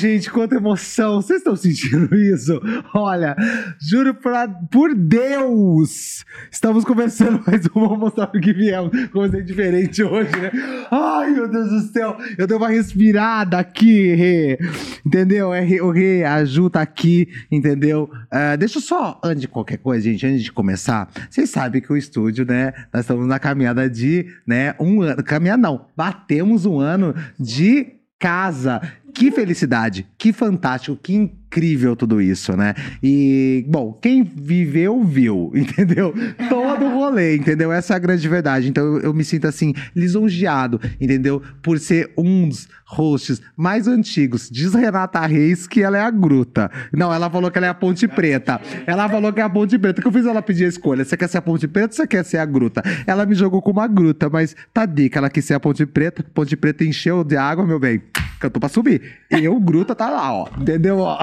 Gente, quanta emoção. Vocês estão sentindo isso? Olha, juro pra, por Deus, estamos começando mais um Vamos Mostrar o que viemos. Coisa diferente hoje, né? Ai, meu Deus do céu. Eu dei uma respirada aqui, Rê. Entendeu? É, o Rê, a Ju tá aqui, entendeu? Uh, deixa eu só, antes de qualquer coisa, gente, antes de começar, vocês sabem que o estúdio, né? Nós estamos na caminhada de, né, um ano. Caminhada não, batemos um ano de casa. Que felicidade, que fantástico, que incrível tudo isso, né? E, bom, quem viveu, viu, entendeu? Todo o rolê, entendeu? Essa é a grande verdade. Então eu, eu, me sinto assim, lisonjeado, entendeu? Por ser um dos hosts mais antigos. Diz Renata Reis que ela é a gruta. Não, ela falou que ela é a Ponte Preta. Ela falou que é a Ponte Preta. que eu fiz ela pedir a escolha? Você quer ser a Ponte Preta ou você quer ser a gruta? Ela me jogou como a gruta, mas tá dica, ela quis ser a Ponte Preta. Ponte Preta encheu de água, meu bem. Cantou pra subir. Eu, gruta, tá lá, ó. Entendeu? Ó.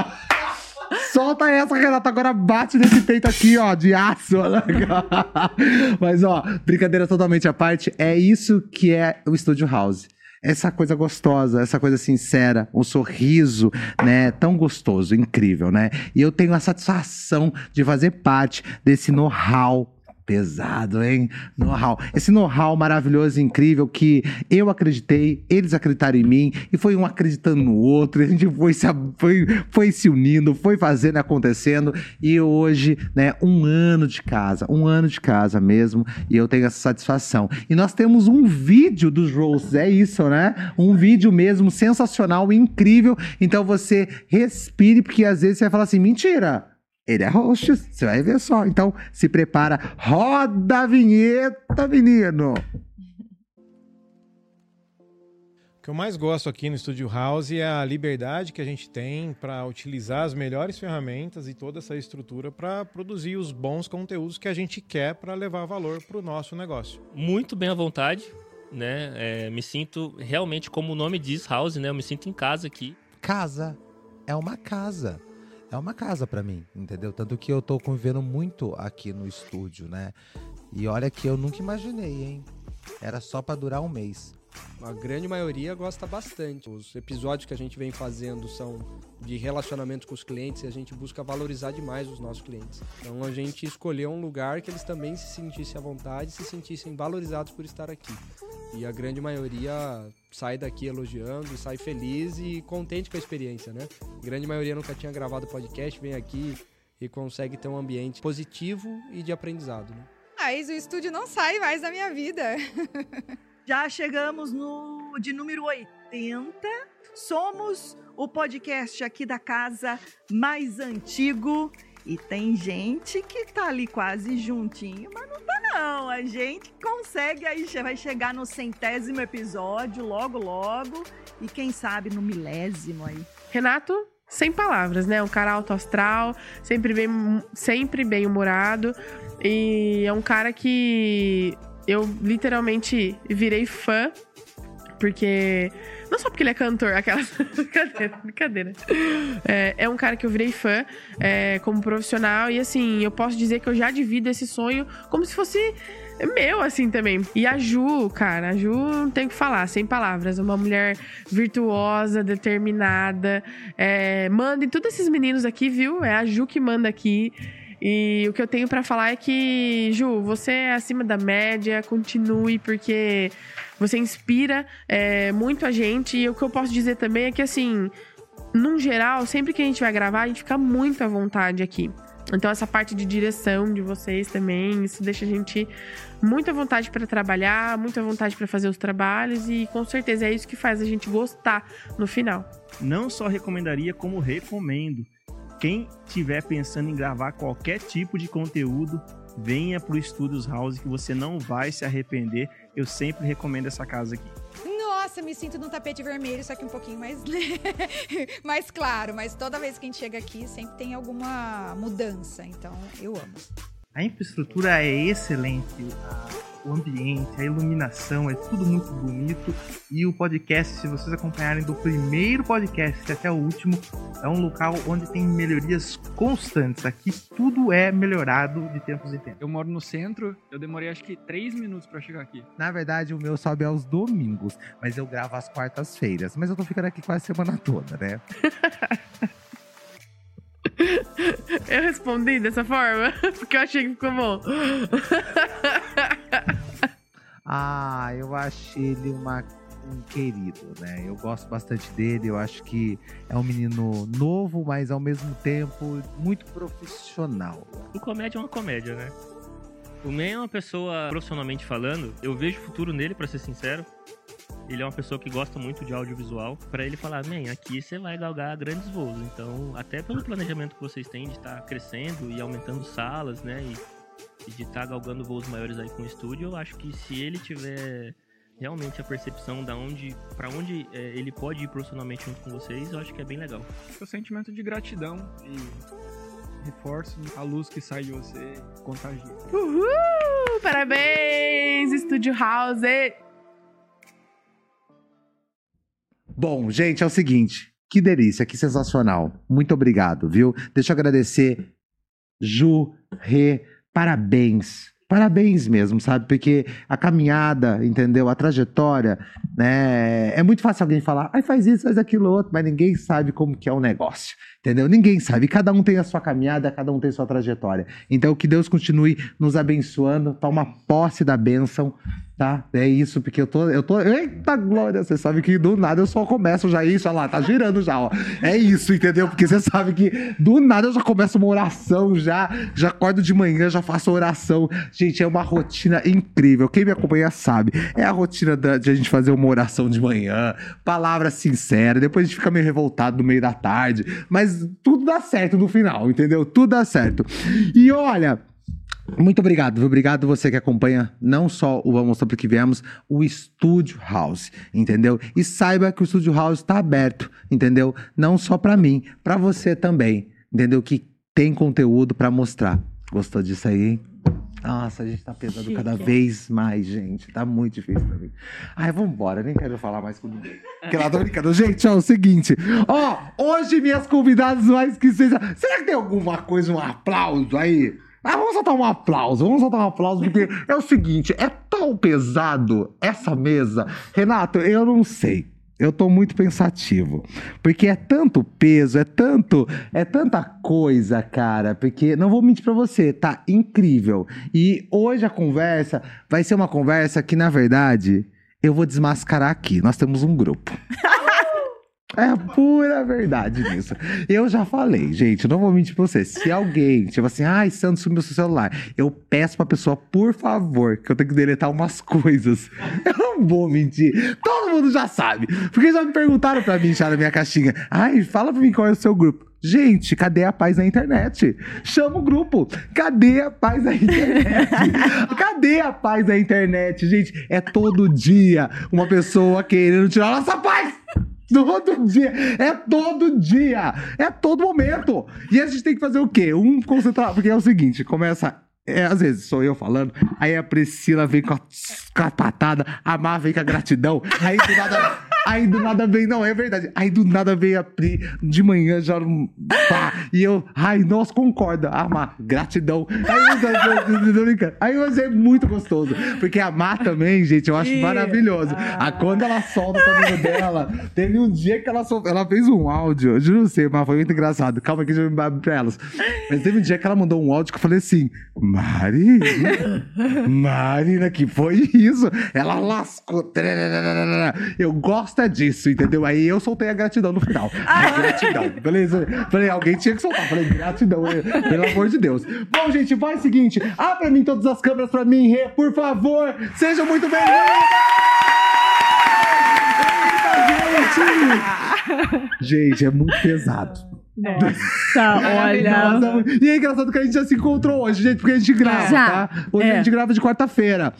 Solta essa, Renata. Agora bate nesse peito aqui, ó, de aço. Mas, ó, brincadeira totalmente à parte. É isso que é o Studio House essa coisa gostosa, essa coisa sincera, o sorriso, né, tão gostoso, incrível, né? E eu tenho a satisfação de fazer parte desse know-how Pesado, hein? Know-how. Esse know-how maravilhoso e incrível que eu acreditei, eles acreditaram em mim, e foi um acreditando no outro, a gente foi se, foi, foi se unindo, foi fazendo acontecendo, e hoje, né, um ano de casa, um ano de casa mesmo, e eu tenho essa satisfação. E nós temos um vídeo dos roasts, é isso, né? Um vídeo mesmo sensacional, incrível. Então você respire, porque às vezes você vai falar assim: mentira! Ele é host, você vai ver só. Então, se prepara. Roda a vinheta, menino! O que eu mais gosto aqui no Studio House é a liberdade que a gente tem para utilizar as melhores ferramentas e toda essa estrutura para produzir os bons conteúdos que a gente quer para levar valor para o nosso negócio. Muito bem à vontade, né? É, me sinto realmente, como o nome diz, House, né? Eu me sinto em casa aqui. Casa é uma casa é uma casa para mim, entendeu? Tanto que eu tô convivendo muito aqui no estúdio, né? E olha que eu nunca imaginei, hein? Era só para durar um mês. A grande maioria gosta bastante. Os episódios que a gente vem fazendo são de relacionamento com os clientes e a gente busca valorizar demais os nossos clientes. Então a gente escolheu um lugar que eles também se sentissem à vontade, se sentissem valorizados por estar aqui. E a grande maioria sai daqui elogiando, sai feliz e contente com a experiência, né? A grande maioria nunca tinha gravado podcast, vem aqui e consegue ter um ambiente positivo e de aprendizado, né? Mas o estúdio não sai mais da minha vida. Já chegamos no de número 80. Somos o podcast aqui da casa mais antigo. E tem gente que tá ali quase juntinho, mas não tá não. A gente consegue aí, vai chegar no centésimo episódio logo logo. E quem sabe no milésimo aí. Renato, sem palavras, né? Um cara alto astral, sempre bem, sempre bem humorado. E é um cara que eu literalmente virei fã, porque. Não só porque ele é cantor, aquela. brincadeira, brincadeira. É, é, um cara que eu virei fã é, como profissional, e assim, eu posso dizer que eu já divido esse sonho como se fosse meu, assim, também. E a Ju, cara, a Ju não tem o que falar, sem palavras. Uma mulher virtuosa, determinada. É, manda em todos esses meninos aqui, viu? É a Ju que manda aqui. E o que eu tenho para falar é que, Ju, você é acima da média, continue, porque você inspira é, muito a gente. E o que eu posso dizer também é que, assim, num geral, sempre que a gente vai gravar, a gente fica muito à vontade aqui. Então, essa parte de direção de vocês também, isso deixa a gente muito à vontade para trabalhar, muito à vontade para fazer os trabalhos e com certeza é isso que faz a gente gostar no final. Não só recomendaria, como recomendo. Quem tiver pensando em gravar qualquer tipo de conteúdo, venha para o Studios House que você não vai se arrepender. Eu sempre recomendo essa casa aqui. Nossa, me sinto num tapete vermelho, só que um pouquinho mais, mais claro. Mas toda vez que a gente chega aqui, sempre tem alguma mudança. Então, eu amo. A infraestrutura é excelente. o ambiente, a iluminação, é tudo muito bonito. E o podcast, se vocês acompanharem do primeiro podcast até o último, é um local onde tem melhorias constantes. Aqui tudo é melhorado de tempos em tempos. Eu moro no centro, eu demorei acho que três minutos pra chegar aqui. Na verdade, o meu sobe aos domingos, mas eu gravo às quartas-feiras. Mas eu tô ficando aqui quase a semana toda, né? Eu respondi dessa forma, porque eu achei que ficou bom. Ah, eu achei ele uma, um querido, né? Eu gosto bastante dele. Eu acho que é um menino novo, mas ao mesmo tempo muito profissional. O comédia é uma comédia, né? O Man é uma pessoa, profissionalmente falando, eu vejo futuro nele, pra ser sincero. Ele é uma pessoa que gosta muito de audiovisual. Pra ele falar, man, aqui você vai galgar grandes voos. Então, até pelo planejamento que vocês têm de estar crescendo e aumentando salas, né? E, e de estar galgando voos maiores aí com o estúdio, eu acho que se ele tiver realmente a percepção da onde, para onde é, ele pode ir profissionalmente junto com vocês, eu acho que é bem legal. O sentimento de gratidão e reforço a luz que sai de você contagia. Uhul! Parabéns, Estúdio House! Bom, gente, é o seguinte. Que delícia, que sensacional. Muito obrigado, viu? Deixa eu agradecer. Ju, Rê, parabéns. Parabéns mesmo, sabe? Porque a caminhada, entendeu? A trajetória, né? É muito fácil alguém falar, ai, faz isso, faz aquilo outro, mas ninguém sabe como que é o negócio, entendeu? Ninguém sabe. Cada um tem a sua caminhada, cada um tem a sua trajetória. Então, que Deus continue nos abençoando. Toma posse da bênção, tá? É isso, porque eu tô, eu tô. Eita glória! Você sabe que do nada eu só começo já isso, olha lá, tá girando já, ó. É isso, entendeu? Porque você sabe que do nada eu já começo uma oração, já, já acordo de manhã, já faço oração. Gente, é uma rotina incrível. Quem me acompanha sabe. É a rotina da- de a gente fazer uma oração de manhã, palavra sincera, depois a gente fica meio revoltado no meio da tarde, mas tudo dá certo no final, entendeu? Tudo dá certo. E olha. Muito obrigado, viu? Obrigado você que acompanha não só o Vamos Mostrar que Viemos, o Estúdio House, entendeu? E saiba que o Estúdio House está aberto, entendeu? Não só para mim, para você também, entendeu? Que tem conteúdo para mostrar. Gostou disso aí, hein? Nossa, a gente tá pesando cada vez mais, gente. Tá muito difícil pra mim. Ai, vambora, nem quero falar mais com ninguém. Porque lá tô brincando. Gente, ó, é o seguinte. Ó, hoje minhas convidadas mais que seja. Será que tem alguma coisa, um aplauso aí? Ah, vamos soltar um aplauso, vamos soltar um aplauso, porque é o seguinte, é tão pesado essa mesa. Renato, eu não sei. Eu tô muito pensativo. Porque é tanto peso, é tanto, é tanta coisa, cara. Porque, não vou mentir pra você, tá incrível. E hoje a conversa vai ser uma conversa que, na verdade, eu vou desmascarar aqui. Nós temos um grupo. É a pura verdade nisso. Eu já falei, gente, não vou mentir pra você. Se alguém, tipo assim, ai, Santos sumiu seu celular, eu peço pra pessoa, por favor, que eu tenho que deletar umas coisas. Eu não vou mentir. Todo mundo já sabe. Porque já me perguntaram pra mim, já na minha caixinha, ai, fala pra mim qual é o seu grupo. Gente, cadê a paz na internet? Chama o grupo. Cadê a paz na internet? cadê a paz na internet? Gente, é todo dia uma pessoa querendo tirar nossa paz. Todo dia, é todo dia, é todo momento. E a gente tem que fazer o quê? Um concentrar, porque é o seguinte, começa. é, às vezes sou eu falando, aí a Priscila vem com a, com a patada, a Mar vem com a gratidão, aí do nada. Aí do nada vem, não, é verdade. Aí do nada vem a Pri de manhã já. Pá, e eu, ai, nós concorda. Ah, Mar, gratidão. Aí, brincando. aí mas é muito gostoso. Porque a Mar também, gente, eu acho Ih, maravilhoso. ah. A, quando ela solta o cabelo dela, teve um dia que ela soltou, ela fez um áudio, eu juro não sei, mas foi muito engraçado. Calma que eu já me pra elas. Mas teve um dia que ela mandou um áudio que eu falei assim: Mari, Marina, que foi isso? Ela lascou. Eu gosto é disso, entendeu? Aí eu soltei a gratidão no final. A gratidão. Beleza? Falei, alguém tinha que soltar. Falei, gratidão, pelo amor de Deus. Bom, gente, faz o seguinte: abra mim todas as câmeras pra mim, Rê, por favor. Sejam muito bem-vindos! Gente, é muito pesado. Nossa, olha. Nossa, e é engraçado que a gente já se encontrou hoje, gente, porque a gente grava, Já. tá? Hoje É. a gente grava de quarta-feira.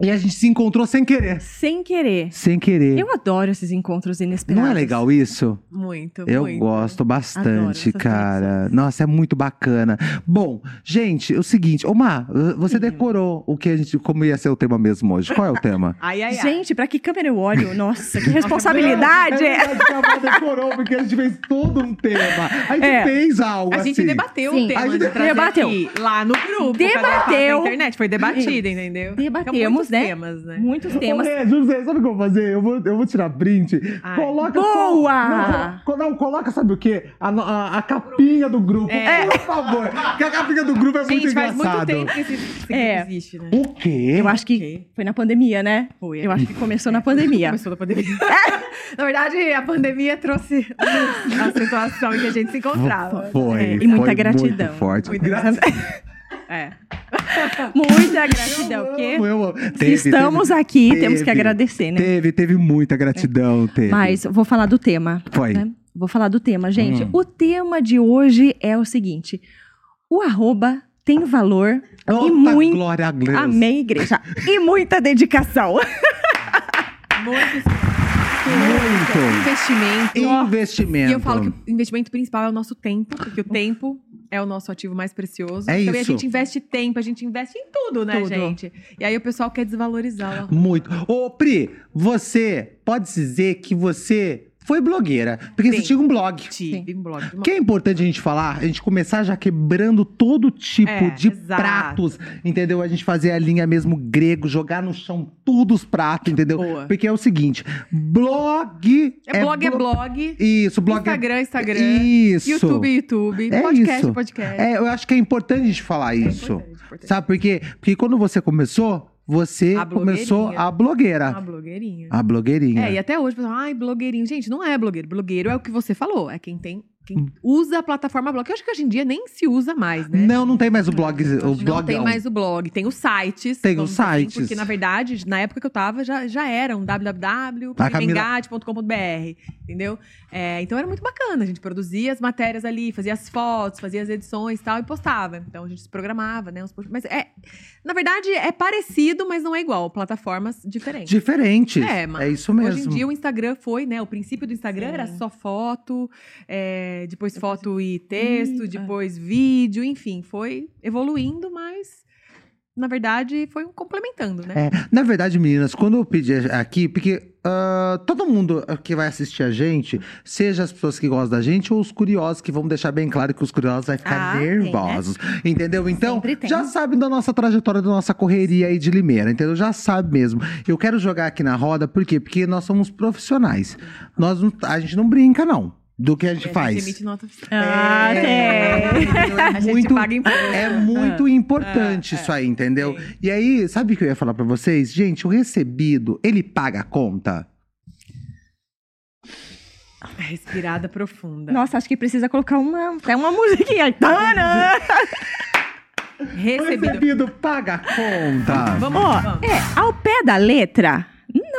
E a gente se encontrou sem querer. Sem querer. Sem querer. Eu adoro esses encontros inesperados. Não é legal isso? muito. Eu muito. gosto bastante, cara. Nossa, é muito bacana. Bom, gente, é o seguinte, ô Má, você decorou o que a gente, como ia ser o tema mesmo hoje. Qual é o tema? Ai, ai, ai. Gente, pra que câmera eu olho? Nossa, que responsabilidade! É verdade que a decorou, porque a gente fez todo um tema. A gente É. fez algo A gente assim. debateu Sim. o tema A gente de debateu. aqui, lá no grupo. Debateu. Cadê a Casa da internet. Foi debatido, entendeu? Debatemos, Então, muitos né? temas, né? Muitos Ô, temas. Rê, José, sabe o que eu vou fazer? Eu vou, eu vou tirar print. Ai. Coloca Boa! Não, não, coloca, sabe o quê? A, a, a capinha do grupo, É. por favor. Porque a capinha do grupo é muito Gente, faz muito engraçado. tempo que esse, esse É. existe, né? O quê? Eu acho que foi na pandemia, né? Foi. Eu acho que começou na pandemia. Começou na pandemia. Na verdade, a pandemia trouxe a situação em que a gente se encontrava. Foi, É, e muita foi gratidão. Muito forte. Muita Gra- É. Muita gratidão. porque Eu amo. se Teve, estamos teve, aqui, teve, temos que agradecer, né? Teve, teve muita gratidão, teve. Mas vou falar do tema. Foi. né? Vou falar do tema, gente. Hum. O tema de hoje é o seguinte: o arroba tem valor Ota, e muito. glória a Deus. Amém, igreja. e muita dedicação. Muito Muito. investimento. Investimento. E eu falo que o investimento principal é o nosso tempo, porque o tempo é o nosso ativo mais precioso. É então, e a isso. gente investe tempo, a gente investe em tudo, né, Tudo. gente? E aí o pessoal quer desvalorizar. Muito. Ô, Pri, você pode dizer que você foi blogueira. Porque você Sim. tinha um blog. Tive um blog Que é importante a gente falar, a gente começar já quebrando todo tipo É, de exato. pratos, entendeu? A gente fazer a linha mesmo grego, jogar no chão tudo os pratos, entendeu? Boa. Porque é o seguinte, blog... É, blog é blo- blog. Isso, blog Instagram, Instagram. Isso. YouTube, YouTube. É podcast, isso. podcast. É, eu acho que é importante a gente falar isso. importante, importante. Sabe por quê? Porque quando você começou, você A começou a blogueira. Uma blogueirinha. A blogueirinha. É, e até hoje, pessoal, ai, blogueirinho. Gente, não é blogueiro. Blogueiro é o que você falou. É quem tem. Quem usa a plataforma blog. Eu acho que hoje em dia nem se usa mais, né? Não, não tem mais o blog, o Não blogão. tem mais o blog, tem os sites. Tem os assim, sites. porque, na verdade, na época que eu tava, já, já era um www.engate.com.br, entendeu? É, então era muito bacana, a gente produzia as matérias ali, fazia as fotos, fazia as edições e tal, e postava. Então a gente se programava, né? Mas é, na verdade, é parecido, mas não é igual, plataformas diferentes. Diferentes. É, É, mas isso mesmo. Hoje em dia o Instagram foi, né? O princípio do Instagram era só foto, é, depois foto e texto, Ih, depois vídeo, enfim, foi evoluindo, mas na verdade foi um complementando, né? É, na verdade, meninas, quando eu pedi aqui, porque ah, todo mundo que vai assistir a gente, seja as pessoas que gostam da gente ou os curiosos, que vamos deixar bem claro que os curiosos vão ficar Ah, tem, né? nervosos. Entendeu? Então, já sabe da nossa trajetória, da nossa correria aí de Limeira, entendeu? Já sabe mesmo. Eu quero jogar aqui na roda, por quê? Porque nós somos profissionais. Nós a gente não brinca, não. Do que a gente a faz. gente emite nota fiscal. Ah, É? É A gente muito- paga imposto. É muito importante isso aí, entendeu? E aí, sabe o que eu ia falar pra vocês? Gente, o recebido, ele paga a conta? Respirada profunda. Nossa, acho que precisa colocar uma, até uma musiquinha. Tana! O Recebido. recebido paga a conta. Vamos, Ó, vamos. é, ao pé da letra,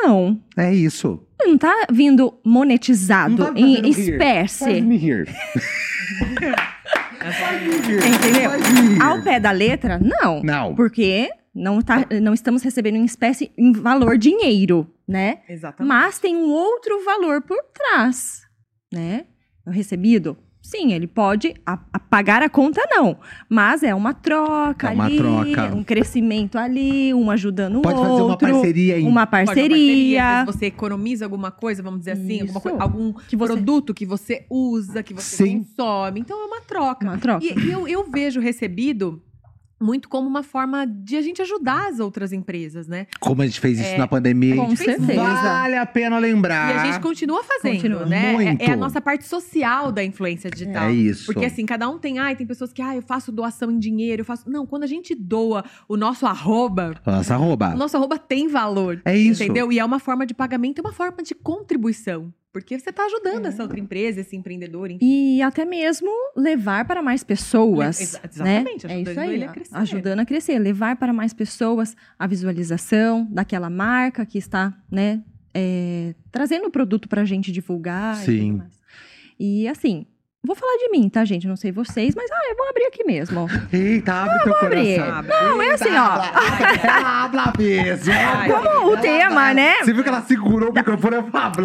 não. É isso. Não tá vindo monetizado tá em espécie. Faz me rir. Entendeu? Faz. Ao pé da letra, não. Não. Porque não, tá, não estamos recebendo em espécie em valor dinheiro, né? Exatamente. Mas tem um outro valor por trás, né? O recebido, sim, ele pode a- a pagar a conta, não. Mas é uma troca É uma ali, troca. um crescimento ali, um ajudando o Pode outro. fazer uma parceria em Uma Pode uma parceria. você economiza alguma coisa, vamos dizer assim, alguma Isso. coi- algum Que você- produto que você usa, que você Sim. consome. Então é uma troca. Uma troca. E, e eu, eu vejo recebido muito como uma forma de a gente ajudar as outras empresas, né? Como a gente fez isso É, na pandemia. com a gente fez- certeza. Vale a pena lembrar. E a gente continua fazendo, Continua. né? É- Muito. É, a nossa parte social da influência digital. É isso. Porque assim, cada um tem, ai, tem pessoas que, ah, eu faço doação em dinheiro, eu faço. Não, quando a gente doa o nosso arroba, Nossa, arroba. o nosso arroba tem valor. É isso. Entendeu? E é uma forma de pagamento, é uma forma de contribuição. Porque você está ajudando É. essa outra empresa, esse empreendedor, enfim. E até mesmo levar para mais pessoas. Exa- né? exatamente, É ajudando isso aí, ele a crescer. ajudando a crescer, levar para mais pessoas a visualização daquela marca que está, né, é, trazendo o produto para a gente divulgar. E, Sim. tudo mais. e assim, Vou falar de mim, tá, gente? Eu não sei vocês, mas ah, eu vou abrir aqui mesmo. Eita, abre teu vou abrir. coração. Não, é assim, ó. Habla mesmo. Como o tema, né? Você viu que ela segurou o microfone e falou.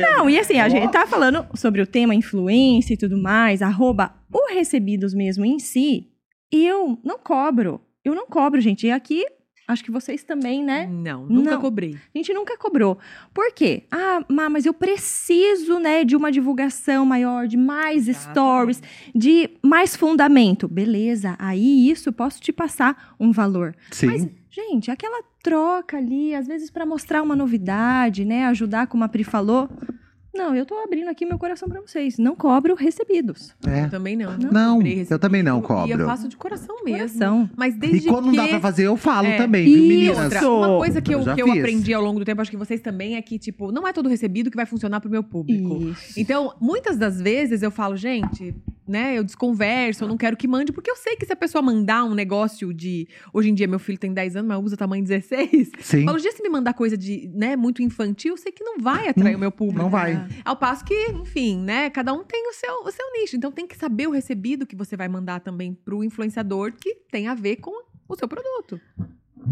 Não, e assim, a gente tá falando sobre o tema influência e tudo mais, arroba o recebidos mesmo em si, eu não cobro. Eu não cobro, gente. E aqui, acho que vocês também, né? Não, nunca Não. cobrei. A gente nunca cobrou. Por quê? Ah, Má, mas eu preciso, né, de uma divulgação maior, de mais stories, de mais fundamento. Beleza, aí isso eu posso te passar um valor. Sim. Mas, gente, aquela troca ali, às vezes para mostrar uma novidade, né, ajudar, como a Pri falou. Não, eu tô abrindo aqui meu coração para vocês. Não cobro recebidos. É. Eu também não. Não, cobrei eu também não E cobro. eu faço de coração mesmo. Coração. Mas E desde quando não que... dá pra fazer, eu falo É. também, viu, E meninas? Outra, uma coisa que eu, já que eu aprendi ao longo do tempo, acho que vocês também, é que, tipo, não é todo recebido que vai funcionar pro meu público. Isso. Então, muitas das vezes eu falo, gente, né, eu desconverso, eu não quero que mande, porque eu sei que se a pessoa mandar um negócio de. Hoje em dia, meu filho tem 10 anos, mas usa tamanho 16. Sim. Falo, dia se me mandar coisa de, né, muito infantil, eu sei que não vai atrair o meu público. Não vai. Ao passo que, enfim, né, cada um tem o seu, o seu nicho. Então tem que saber o recebido que você vai mandar também pro influenciador que tem a ver com o seu produto.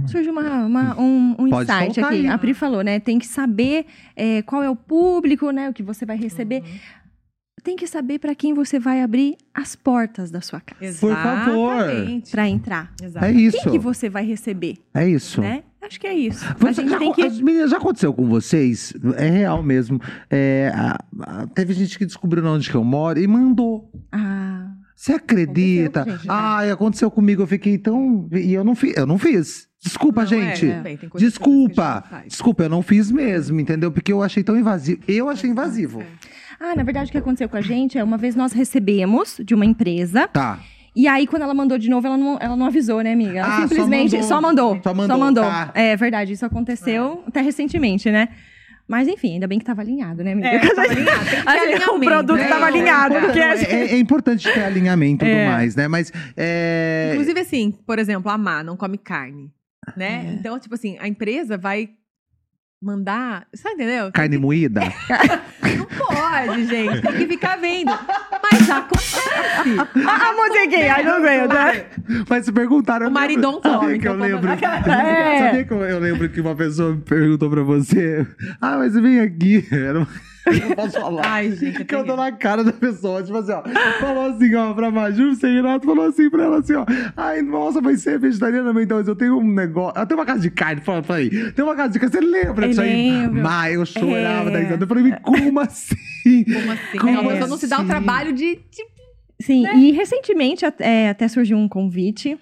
Surge uma, uma- um, um insight aqui. aí. A Pri falou, né? Tem que saber é, qual é o público, né? O que você vai receber. Uhum. Tem que saber para quem você vai abrir as portas da sua casa. Por favor. Exatamente. Para entrar. Exato. É isso. Quem que você vai receber, É isso. né? Acho que é isso. A Você gente já, tem que... as meninas, já aconteceu com vocês? É real mesmo. É, a- a- teve gente que descobriu onde que eu moro e mandou. Ah, Você acredita? Aconteceu gente, né? Ai, aconteceu comigo. Eu fiquei tão. E eu não fiz. Eu não fiz. Desculpa, Não, é, gente. a gente Desculpa. Desculpa, eu não fiz mesmo, entendeu? Porque eu achei tão invasivo. Eu achei invasivo. Ah, na verdade, o que aconteceu com a gente é uma vez nós recebemos de uma empresa. Tá. E aí, quando ela mandou de novo, ela não, ela não avisou, né, amiga? Ela Ah, só simplesmente mandou. só mandou. Só mandou, tá. É verdade, isso aconteceu até recentemente, né? Mas enfim, ainda bem que tava alinhado, né, amiga? É, tava alinhado. Tem que ter Assim, alinhamento, o produto né? tava É, alinhado. É, porque é- é importante ter alinhamento e tudo É. mais, né? Mas. É... Inclusive, assim, por exemplo, a Má não come carne, né? Então, tipo assim, a empresa vai mandar... Você tá entendendo? Carne moída? Pode, gente. Tem que ficar vendo. Mas acontece. a musiquinha, ai, não aguento. Mas se perguntaram. O maridão come, que eu então pode lembro. É. Sabia que eu, eu lembro que uma pessoa perguntou pra você: Ah, mas vem aqui. Era uma- não posso falar. Ai, gente, é que eu tô na cara da pessoa, tipo assim, ó. Falou assim, ó, pra Maju, o Renato falou assim pra ela assim, ó. Ai, nossa, vai ser vegetariana, mas então eu tenho um negócio. Eu tenho uma casa de carne, fala pra aí. Tem uma casa de carne, você lembra disso aí? lembro. Mas eu chorava É. da risada. Eu falei, como assim? Como assim? Como a pessoa não se dá o assim? trabalho de... tipo, Sim, e recentemente até, até surgiu um convite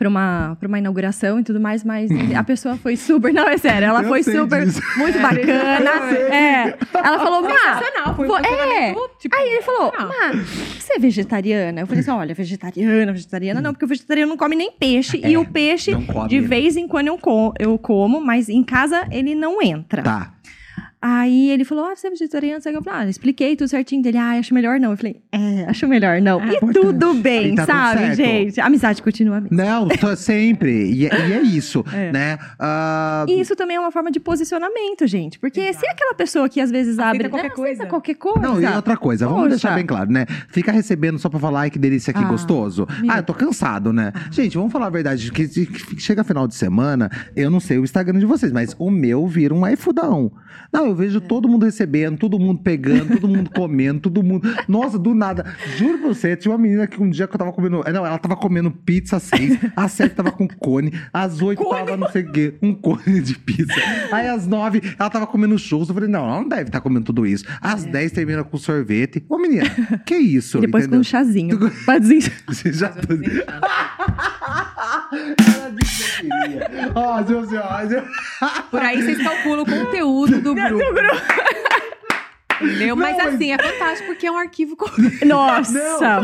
pra uma, pra uma inauguração e tudo mais, mas a pessoa foi super. Não, é sério, ela Eu foi super. disso. Muito bacana. Eu sei. É. Ela falou, Má. Foi é. tipo, Aí ele falou, sensacional. Má, você é vegetariana? Eu falei assim: olha, vegetariana, vegetariana não, porque o vegetariano não come nem peixe. e o peixe, de vez em quando eu, co- eu como, mas em casa ele não entra. Tá. Aí ele falou: Ah, você é vegetariano? Sabe? Eu falei, ah, expliquei tudo certinho dele. Ah, acho melhor não. Eu falei, é, acho melhor não. e importante. tudo bem, tá tudo sabe, certo. gente? A amizade continua a mesma. Não, tô sempre. E, é- e é isso, É. né? Ah, E isso também é uma forma de posicionamento, gente. Porque se é aquela pessoa que às vezes abre. qualquer né, coisa. aceita qualquer coisa. Não, e outra coisa, vamos Poxa. deixar bem claro, né? Fica recebendo só pra falar, ai que delícia, que Ah, gostoso. meu. Ah, eu tô cansado, né? Gente, vamos falar a verdade, que, chega final de semana, eu não sei o Instagram de vocês, mas o meu vira um iFoodão. Não, eu vejo todo mundo recebendo, todo mundo pegando, todo mundo comendo, todo mundo... Nossa, do nada. Juro pra você, tinha uma menina que um dia que eu tava comendo... Não, ela tava comendo pizza às seis, às sete tava com cone, às oito tava não sei o quê, um cone de pizza. Aí às nove ela tava comendo churros, eu falei, não, ela não deve estar comendo tudo isso. Às dez termina com sorvete. Ô menina, que isso? E depois com entendeu? um chazinho. pra desin- Você já tá... Ela disse que queria. Ó, Por aí vocês calculam o conteúdo do grupo. Entendeu? Mas Não, mas- assim, é fantástico porque é um arquivo. com- Nossa! Não.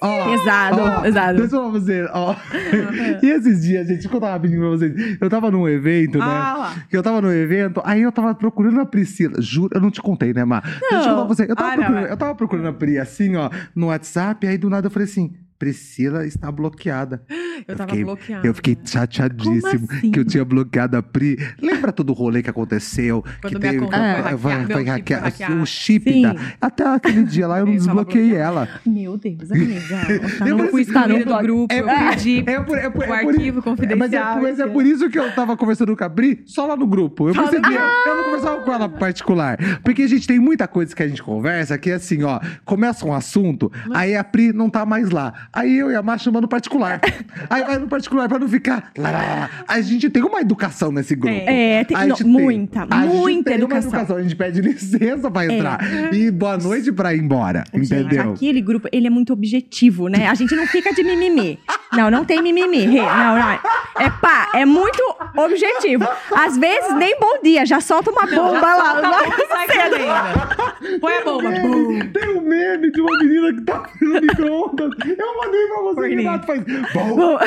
Ó, Pesado, ó, pesado. Deixa eu falar pra você, ó. E esses dias, gente, deixa eu contar rapidinho pra vocês. Eu tava num evento, né? Ah, lá. Que eu tava no evento, aí eu tava procurando a Priscila. Juro, eu não te contei, né, Mar? Deixa eu falar pra você. Eu tava, Ah, não, procurando, é. eu tava procurando a Pri assim, ó, no WhatsApp, aí do nada eu falei assim. Priscila está bloqueada. Eu tava fiquei- bloqueada. Eu fiquei chateadíssimo assim? que eu tinha bloqueado a Pri. Lembra todo o rolê que aconteceu? Quando que minha conta que- foi ah, hackeada, foi-. O chip Sim. da... Até aquele dia lá eu não Eu desbloqueei ela. Meu Deus, amiga. Tá Eu no, tá no Excluída do blog. grupo, eu perdi É por, é por, o é por- arquivo confidencial. Mas é, mas é por isso que eu tava conversando com a Bri só lá no grupo. Eu percebi, eu não conversava com ela particular. Porque, gente, tem muita coisa que a gente conversa que é assim, ó, começa um assunto, aí a Pri não tá mais lá. Aí eu e a Má chamando particular. aí vai no particular pra não ficar. lá, lá, lá. A gente tem uma educação nesse grupo. É, tem- A não, gente muita, A gente muita tem uma educação. A gente pede licença pra entrar. E boa noite pra ir embora. Gente, entendeu? aquele grupo, ele é muito objetivo, né? A gente não fica de mimimi. Não, não tem mimimi. Não, não. É pá, é muito objetivo. Às vezes, nem bom dia, já solta uma bomba lá. Tá lá bom, sai correndo. Põe a bomba. Tem um meme de uma menina que tá no micro-ondas. Eu mandei pra você. Renato faz. Bom.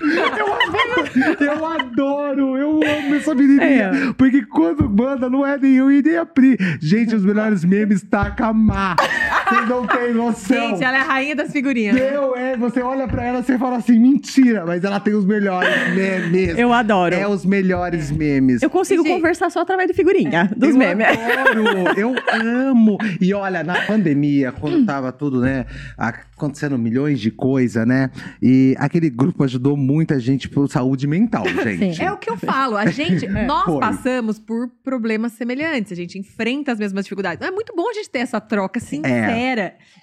Eu adoro, eu adoro, eu amo essa menininha. Porque quando manda, não é nem eu e nem a Pri. Gente, os melhores memes taca má. Vocês não têm noção. Gente, ela é a rainha das figurinhas. Meu, é, você olha pra ela e fala assim, mentira, mas ela tem os melhores memes. Eu adoro. É os melhores memes. Eu consigo Gente. conversar só através de figurinha, dos eu memes. adoro, eu amo. E olha, na pandemia, quando tava tudo, né, acontecendo milhões de coisas, né, e aquele grupo ajudou muita gente por saúde mental, gente. É o que eu falo. A gente, nós Foi. passamos por problemas semelhantes. A gente enfrenta as mesmas dificuldades. É muito bom a gente ter essa troca sincera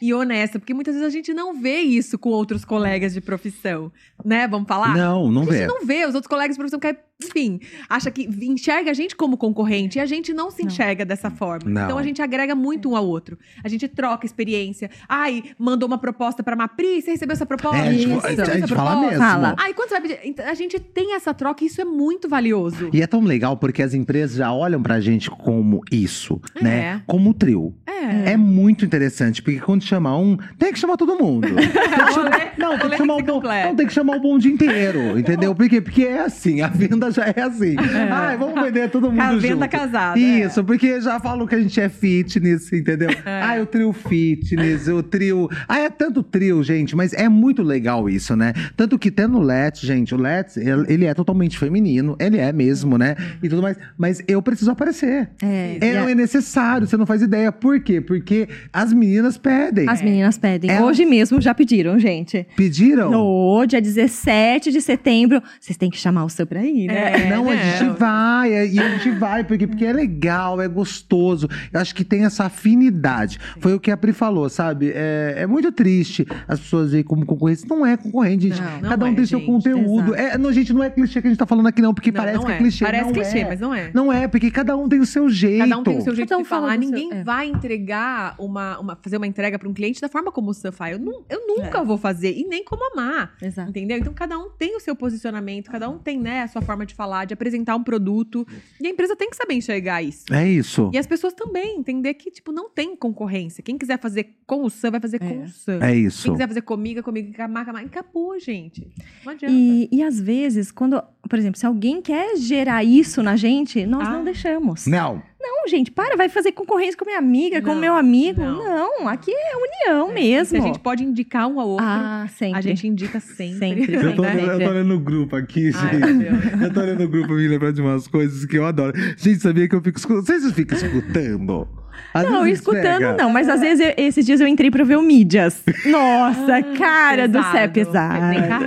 e honesta, porque muitas vezes a gente não vê isso com outros colegas de profissão, né? Vamos falar? Não, não a gente vê. não vê, os outros colegas de profissão querem, enfim, acha que enxerga a gente como concorrente e a gente não se enxerga dessa forma. Não. Então a gente agrega muito um ao outro. A gente troca experiência. Ai, mandou uma proposta pra Mapri, você recebeu essa proposta? É, a gente- Você a recebeu gente essa fala proposta? mesmo. Fala. Ai, quando você vai pedir? Então, A gente tem essa troca e isso é muito valioso. E é tão legal porque as empresas já olham pra gente como isso, É. né? Como trio. É. É muito interessante, porque quando chama um, tem que chamar todo mundo. Tem que chamar- não, tem que chamar o bom, não, tem que chamar o bonde inteiro, entendeu? Por quê? Porque é assim, a venda já é assim. Ai, vamos vender todo mundo A junto. casada, Isso, porque já falam que a gente é fitness, entendeu? Ai, o trio fitness, o trio... Ah, é tanto trio, gente, mas é muito legal isso, né? Tanto que até no Let's, gente, o Let's, ele ele é totalmente feminino, ele é mesmo, né? E tudo mais, mas eu preciso aparecer. É, É, não é necessário, você não faz ideia. Por quê? Porque as meninas pedem. As meninas pedem. Elas- Hoje mesmo já pediram, gente. Pediram? No dia 17 de setembro, vocês têm que chamar o seu pra ir, né? É, não, a né? gente vai, é- e a gente vai, porque, porque é legal, é gostoso. Eu acho que tem essa afinidade. Foi o que a Pri falou, sabe? É, é muito triste as pessoas verem como concorrentes. Não é concorrente, gente. Não, não Cada um é, tem seu gente. conteúdo. É, não, gente, não é clichê que a gente tá falando aqui, não, porque Não, parece não que é é. clichê. Parece não clichê, é. mas não é. Não é, porque cada um tem o seu jeito. Cada um tem o seu jeito Cada um de fala falar. seu- Ninguém é. vai entregar uma, uma- fazer uma entrega para um cliente da forma como o Sam faz. Eu, nu- eu nunca vou fazer e nem como amar. Exato. Entendeu? Então cada um tem o seu posicionamento, cada um tem né, a sua forma de falar, de apresentar um produto. E a empresa tem que saber enxergar isso. É isso. E as pessoas também entender que, tipo, não tem concorrência. Quem quiser fazer com o Sam, vai fazer com o Sam. É isso. Quem quiser fazer comigo, é comigo. Com a marca, marca. Acabou, gente. Não adianta. E, e às vezes, quando, por exemplo, se alguém quer gerar isso na gente, nós Ah. não deixamos. Não. Não, gente, para, vai fazer concorrência com minha amiga, com Não, meu amigo. não. Não, aqui é união Se mesmo. a gente pode indicar um ao outro, Ah, sempre. a gente indica sempre. Sempre, Eu tô, eu tô olhando no grupo aqui, Ai, gente. Deus. Eu tô olhando no grupo me lembrar de umas coisas que eu adoro. Gente, sabia que eu fico escutando? Vocês ficam escutando? Às Não, escutando pega. não, mas às vezes eu- esses dias eu entrei pra ver o Mídias. Nossa, cara do céu, é pesado. carreira.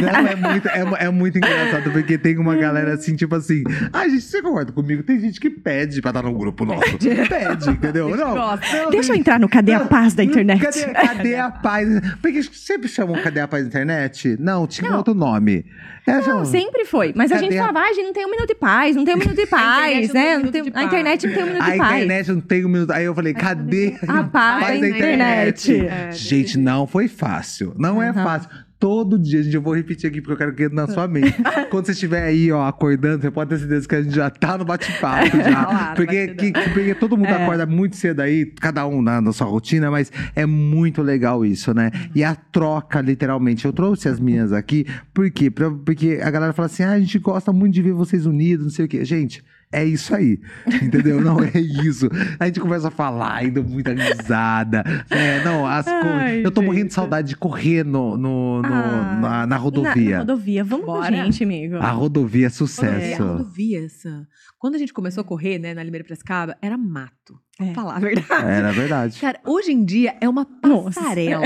Não, é muito, é, é muito engraçado, porque tem uma galera assim, tipo assim. Ah, gente, você concorda comigo? Tem gente que pede pra estar num grupo nosso. Pede, entendeu? Não, não, Deixa eu entrar no Cadê a Paz da internet? Cadê, cadê a paz? Porque sempre chamam Cadê a Paz da internet? Não, tinha Não. outro nome. É, Não, chamam- sempre foi. Mas a Cadê gente a- falava, ah, gente, não tem um minuto de paz, não tem um minuto de paz, né? a internet não tem um minuto A de paz. Internet não tem um minuto. Aí eu falei, cadê A paz da internet. É, Gente, não foi fácil. Não é Aham. fácil. Todo dia, gente, eu vou repetir aqui porque eu quero que na sua mente. Quando você estiver aí, ó, acordando, você pode ter certeza que a gente já tá no bate-papo já. Claro, porque, batidão. que- porque todo mundo É. acorda muito cedo aí, cada um na, na sua rotina, mas é muito legal isso, né? E a troca, literalmente. Eu trouxe as minhas aqui, por quê? Pra- porque a galera fala assim: ah, a gente gosta muito de ver vocês unidos, não sei o quê. Gente, É isso aí, entendeu? Não é isso. A gente começa a falar, indo muita risada. É, não, as Ai, Eu tô morrendo de saudade de correr no, no- no- Ah, na, na Na, rodovia. na rodovia. Vamos com a Bora. gente, amigo. A rodovia é É, sucesso. a rodovia, essa. Quando a gente começou a correr, né, na Limeira Prescaba, era mato. É. Falar a verdade. Era verdade. Cara, hoje em dia é uma Nossa. passarela.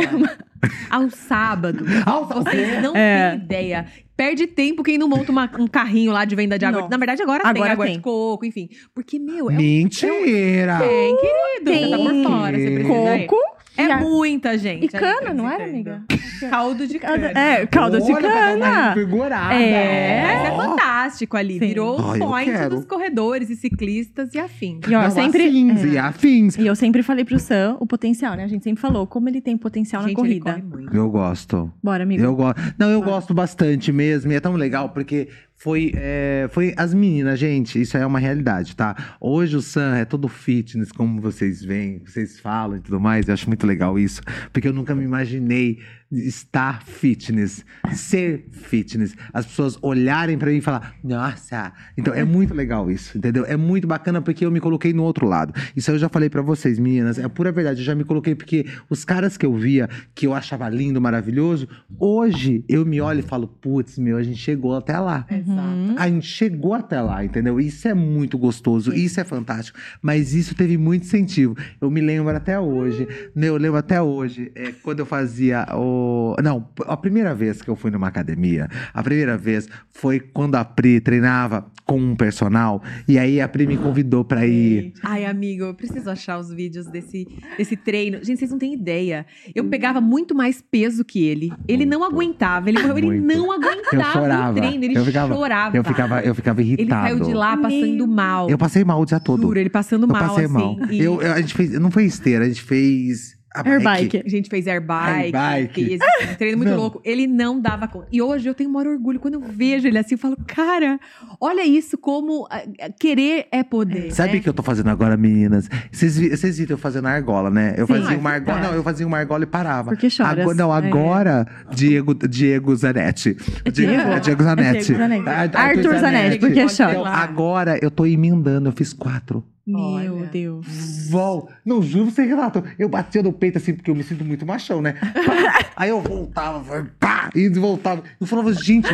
Ao sábado. Ao sábado. Vocês não É. têm ideia. Perde tempo quem não monta uma- um carrinho lá de venda de água. Não. Na verdade, agora, tem Agora água tem. de coco, enfim. Porque, meu, é um... Mentira! Tem, querido. Você tá por fora, você precisa ir. Coco É a- muita gente. e cana, não era, amiga? Caldo de cana. É, caldo de cana. revigorada. É. Mas é fantástico ali. Sim. Virou o point dos corredores e ciclistas e afins. E ó, Não, sempre. afins, é. e afins. E eu sempre falei pro Sam o potencial, né? A gente sempre falou como ele tem potencial Gente, na ele corrida. corre muito. Eu gosto. Bora, amigo. Eu gosto. Não, eu gosto bastante mesmo. E é tão legal porque foi, é, foi as meninas, gente. Isso é uma realidade, tá? Hoje o Sam é todo fitness, como vocês veem, vocês falam e tudo mais. Eu acho muito legal isso. Porque eu nunca me imaginei estar fitness, ser fitness. As pessoas olharem pra mim e falar, nossa. Então é muito legal isso, entendeu? É muito bacana porque eu me coloquei no outro lado. Isso eu já falei pra vocês, meninas. É pura verdade. Eu já me coloquei porque os caras que eu via, que eu achava lindo, maravilhoso, hoje eu me olho e falo, putz, meu, a gente chegou até lá. Uhum. A gente chegou até lá, entendeu? Isso é muito gostoso, isso é fantástico. Mas isso teve muito incentivo. Eu me lembro até hoje, né? Eu lembro até hoje, é, quando eu fazia o. Não, a primeira vez que eu fui numa academia, a primeira vez foi quando a Pri treinava com um personal, e aí a Pri me convidou pra ir. Ai, amigo, eu preciso achar os vídeos desse, desse treino. Gente, vocês não têm ideia. Eu pegava muito mais peso que ele. Ele não aguentava. Ele, ele Muito. não Eu aguentava chorava. o treino. Ele eu ficava, chorava. Eu ficava, eu ficava Ele irritado. saiu de lá passando mal. Eu passei mal o dia todo. Juro, ele passando eu mal, passei assim. mal. e Eu, eu- a gente fez, não foi esteira, a gente fez Airbike. A gente fez airbike, Airbike. fez um treino muito Não. louco. Ele não dava conta. E hoje eu tenho o maior orgulho. Quando eu vejo ele assim, eu falo, cara, olha isso, como ah, ah, querer é poder. Sabe o né? que eu tô fazendo agora, meninas? Vocês vi- vocês viram eu fazendo argola, né? Eu Sim. fazia Ah, uma argola. é. Não, eu fazia uma argola e parava. Porque choras. Agora, não, agora, Diego, Diego Zanetti. Diego, Diego? é Diego Zanetti. É Diego Zanetti. Ar- Arthur Zanetti, porque Pode chora. agora eu tô emendando, eu fiz quatro. Meu Olha. Deus. Vol, não juro pra você, Renato. Eu batia no peito assim, porque eu me sinto muito machão, né? Pá! Aí eu voltava, pá, e voltava. Eu falava, gente,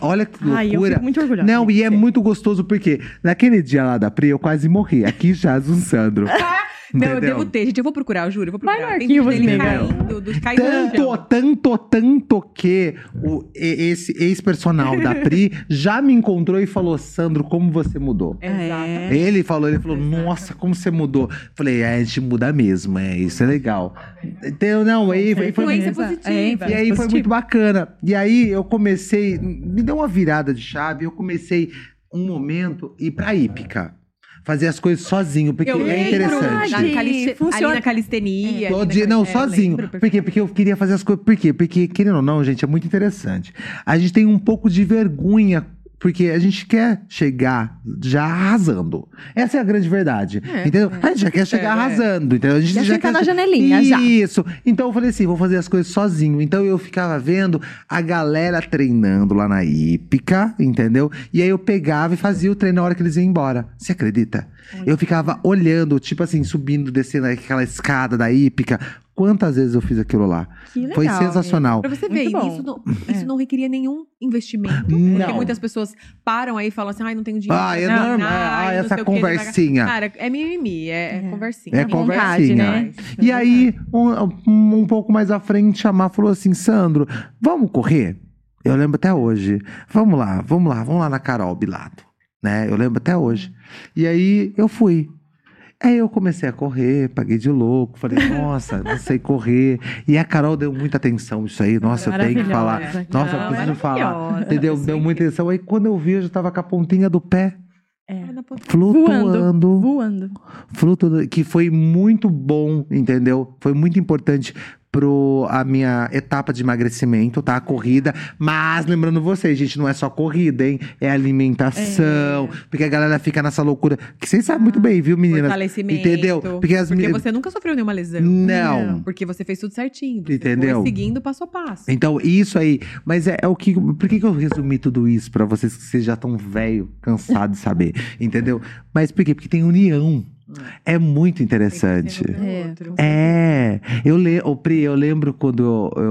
olha que loucura. Ai, eu fico muito orgulhosa. Não, e é muito gostoso, porque naquele dia lá da Pri, eu quase morri. Aqui já um Sandro. Não, eu devo ter, gente. Eu vou procurar, eu juro. Eu vou Vai procurar. no Tem vídeo arquivo, dele amiga. caindo, do, caindo no Tanto, tanto, tanto que o, e- esse ex-personal da Pri já me encontrou e falou: Sandro, como você mudou? Exato. Ele falou, ele falou, nossa, como você mudou. Falei, é, a gente muda mesmo, é, isso é legal. Então, não, aí foi, foi Influência positiva. É, e aí foi muito bacana. E aí eu comecei, me deu uma virada de chave, eu comecei um momento ir pra hípica. Fazer as coisas sozinho, porque Eu é lembro. interessante. Na caliste- Funciona. Ali na calistenia. Todo ali na dia, não, cal- é, sozinho. lembro Por quê? Porque eu queria fazer as coisas. Por quê? Porque, querendo ou não, gente, é muito interessante. A gente tem um pouco de vergonha. Porque a gente quer chegar já arrasando. Essa é a grande verdade. É, entendeu? A gente já quer chegar É, é. arrasando. Entendeu? A gente Já já, quer na janelinha, já. Isso. Então eu falei assim: vou fazer as coisas sozinho. Então eu ficava vendo a galera treinando lá na hípica, entendeu? E aí eu pegava e fazia o treino na hora que eles iam embora. Você acredita? Eu ficava olhando, tipo assim, subindo, descendo aquela escada da hípica. Quantas vezes eu fiz aquilo lá? Que legal. Foi sensacional. Pra você ver, isso, não, isso não requeria nenhum investimento. Porque Não. muitas pessoas param aí e falam assim, ai, não tenho dinheiro. Ah, é não, normal. ai, Ah, essa conversinha. Cara, é mimimi, é, é conversinha. É É vontade, conversinha. né? E aí, um, um pouco mais à frente, a Má falou assim: Sandro, vamos correr? Eu lembro até hoje. Vamos lá, vamos lá, vamos lá na Carol Bilato. Né? Eu lembro até hoje. E aí eu fui. Aí eu comecei a correr, paguei de louco, falei, nossa, não sei correr. E a Carol deu muita atenção isso aí. Nossa, eu tenho que falar. Nossa, eu Não, preciso falar. Entendeu? Deu muita atenção. Aí quando eu vi, eu já tava com a pontinha do pé É. flutuando. Voando. Fruto do- que foi muito bom, entendeu? Foi muito importante pro a minha etapa de emagrecimento, tá? A corrida. Mas lembrando vocês, gente, não é só corrida, hein? É alimentação. Porque a galera fica nessa loucura. Que vocês sabem muito bem, viu, meninas? Fortalecimento. Entendeu? Porque as Porque meninas. você nunca sofreu nenhuma lesão. Não. Porque você fez tudo certinho. Você Entendeu? Foi seguindo passo a passo. Então, isso aí. Mas é, é o que. Por que, que eu resumi tudo isso pra vocês que vocês já estão velho, cansado de saber? Entendeu? Mas por quê? Porque tem união. É muito interessante. É. É, eu, le ô, Pri, eu lembro quando eu,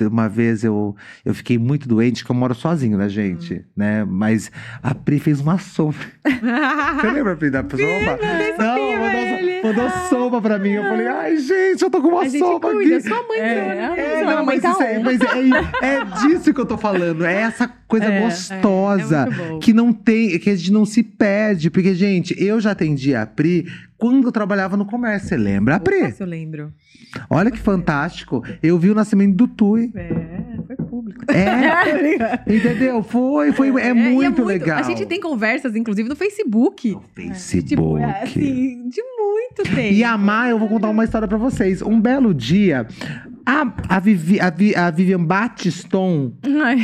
eu- uma vez eu, eu fiquei muito doente, que eu moro sozinho, né, gente? Né? Mas a Pri fez uma sopa. Você lembra, Pri, da sopa? Não, mandou, mandou sopa pra mim. Eu falei, ai, gente, eu tô com uma A gente sopa cuida, aqui. sua mãe É, né? É, não, mamãe mas, tá isso é, mas é, é disso que eu tô falando. É essa coisa É, gostosa é, é muito que não tem, que a gente não se perde. Porque, gente, eu já atendi a Pri quando eu trabalhava no comércio. Você lembra, Pri? Se eu lembro. Olha que fantástico. Eu vi o nascimento do Tui. É, foi público. É, entendeu? Foi, foi, é, e muito, legal. A gente tem conversas, inclusive, no Facebook. Facebook. Tipo, é, assim, de muito tempo. E a Má, eu vou contar uma história pra vocês. Um belo dia, a, a, Vivi, a, Vi- a Vivian Batiston,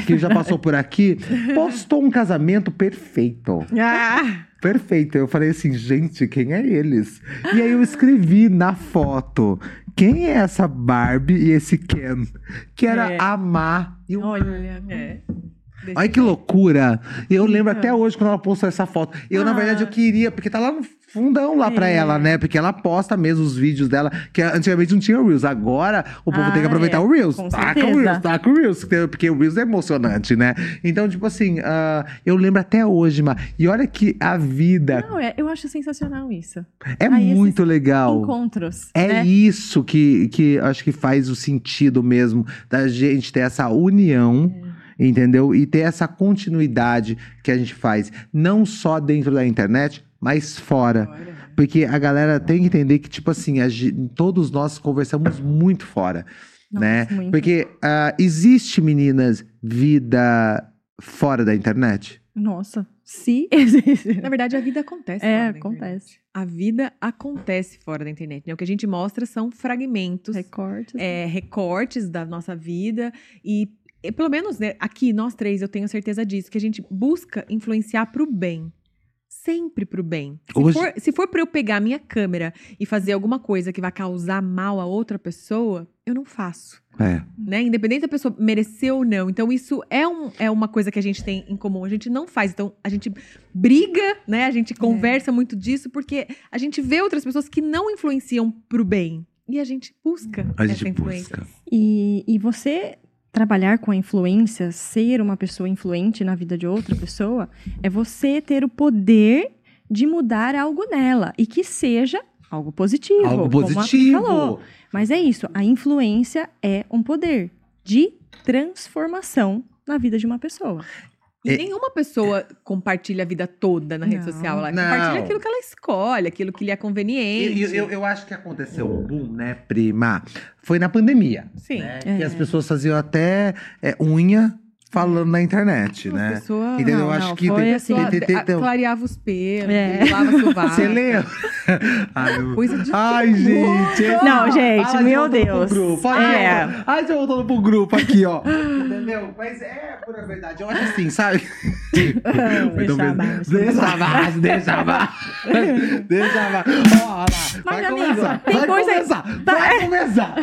que já passou por aqui, postou um casamento perfeito. Ah, Perfeito. Eu falei assim, gente, quem é eles? E aí eu escrevi na foto. Quem é essa Barbie e esse Ken? Que era É. a Má e o olha, é. Olha que loucura. Eu lembro até hoje quando ela postou essa foto. Eu, na verdade, eu queria, porque tá lá no fundão lá pra ela, né? Porque ela posta mesmo os vídeos dela, que antigamente não tinha Reels. Agora o povo Ah, tem que aproveitar é. o Reels. Com Taca o certeza. Reels, taca o Reels. Porque o Reels é emocionante, né? Então, tipo assim, ah, eu lembro até hoje, Ma. E olha que a vida Não, é, eu acho sensacional isso. é muito legal. Encontros. É né? isso que, que acho que faz o sentido mesmo da gente ter essa união, entendeu? E ter essa continuidade que a gente faz, não só dentro da internet, mas fora. Porque a galera tem que entender que, tipo assim, a todos nós conversamos muito fora, Nossa, né? muito. Porque ah, existe, meninas, vida fora da internet? Nossa, se existe. Na verdade, a vida acontece. É, fora da internet. acontece. A vida acontece fora da internet. Né? O que a gente mostra são fragmentos, Recortes. é, recortes da nossa vida e pelo menos né, aqui nós três eu tenho certeza disso que a gente busca influenciar pro bem. Sempre pro bem. Se Hoje- for, se for pra eu pegar a minha câmera e fazer alguma coisa que vai causar mal a outra pessoa, eu não faço. É. Né? Independente da pessoa merecer ou não. Então, isso é, um, é uma coisa que a gente tem em comum. A gente não faz. Então, a gente briga, né? A gente conversa muito disso, porque a gente vê outras pessoas que não influenciam pro bem. E a gente busca A essa gente influência. busca. E, e você trabalhar com a influência, ser uma pessoa influente na vida de outra pessoa, é você ter o poder de mudar algo nela. E que seja algo positivo. Algo positivo. falou. Mas é isso, a influência é um poder de transformação na vida de uma pessoa. E É- nenhuma pessoa compartilha a vida toda na rede Não. social. Ela Não. compartilha aquilo que ela escolhe, aquilo que lhe é conveniente. Eu, eu, eu acho que aconteceu um boom, né, prima? Foi na pandemia. Sim. né? É. Que as pessoas faziam até é, unha falando na internet, né? pessoas Entendeu? Não, eu acho não, que foi tem, assim. tem, tem, tem, tem- clareava os pelos, É. lava a sovaca. Você leu? Ai, eu- Coisa de Ai, gente. Não, gente, Ai, meu Deus. grupo. Ai, É. voltando- Ai, já voltando pro grupo aqui, ó. Entendeu? Mas é pura verdade. Eu acho assim, sabe? Deixa abaixo. Deixa abaixo, deixa abaixo. Deixa abaixo. Ó, olha lá. Vai amigo, começar. tem vai coisa- começar. Vai começar.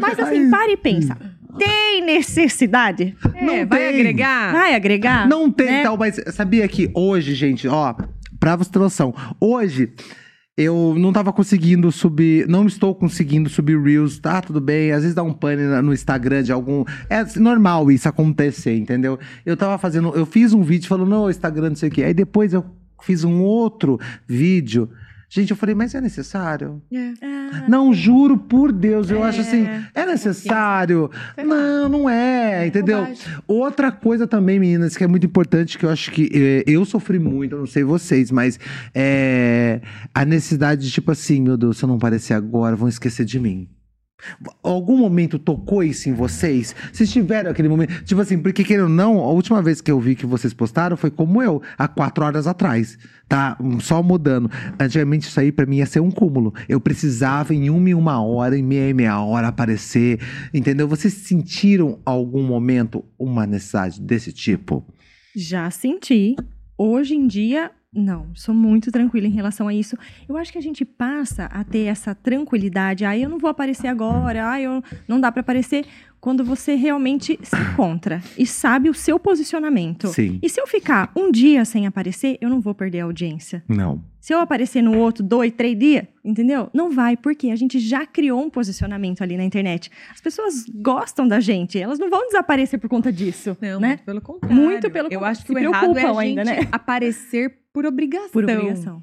Mas assim, para e pensa. Tem necessidade? É, Não vai tem. agregar? Vai agregar? Não tem né? tal, mas sabia que hoje, gente, ó, pra você ter noção, hoje eu não tava conseguindo subir, não estou conseguindo subir Reels, tá tudo bem, às vezes dá um pane no Instagram de algum, é normal isso acontecer, entendeu? Eu tava fazendo, eu fiz um vídeo falando, não, Instagram, não sei o quê, aí depois eu fiz um outro vídeo, gente, eu falei, mas é necessário? É. Não, juro por Deus, eu acho assim, é necessário? Não, não é, entendeu? bobagem. Outra coisa também, meninas, que é muito importante, que eu acho que eh, eu sofri muito, eu não sei vocês, mas é a necessidade de, tipo assim, meu Deus, se eu não aparecer agora, vão esquecer de mim. Algum momento tocou isso em vocês? Vocês tiveram aquele momento? Tipo assim, porque querendo ou não, a última vez que eu vi que vocês postaram foi como eu, há quatro horas atrás. Tá? Só mudando. Antigamente isso aí pra mim ia ser um cúmulo. Eu precisava em uma e uma hora, em meia e meia hora aparecer. Entendeu? Vocês sentiram algum momento uma necessidade desse tipo? Já senti. Hoje em dia, não. Sou muito tranquila em relação a isso. Eu acho que a gente passa a ter essa tranquilidade. Ah, eu não vou aparecer agora. Ah, eu não dá pra aparecer. Quando você realmente se encontra e sabe o seu posicionamento. Sim. E se eu ficar um dia sem aparecer, eu não vou perder a audiência. Não. Se eu aparecer no outro, dois, três dias, entendeu? Não vai, porque a gente já criou um posicionamento ali na internet. As pessoas gostam da gente, elas não vão desaparecer por conta disso, Não, né? muito pelo contrário. Muito pelo Eu con- acho que o errado é a ainda, gente né? aparecer por obrigação. Por obrigação.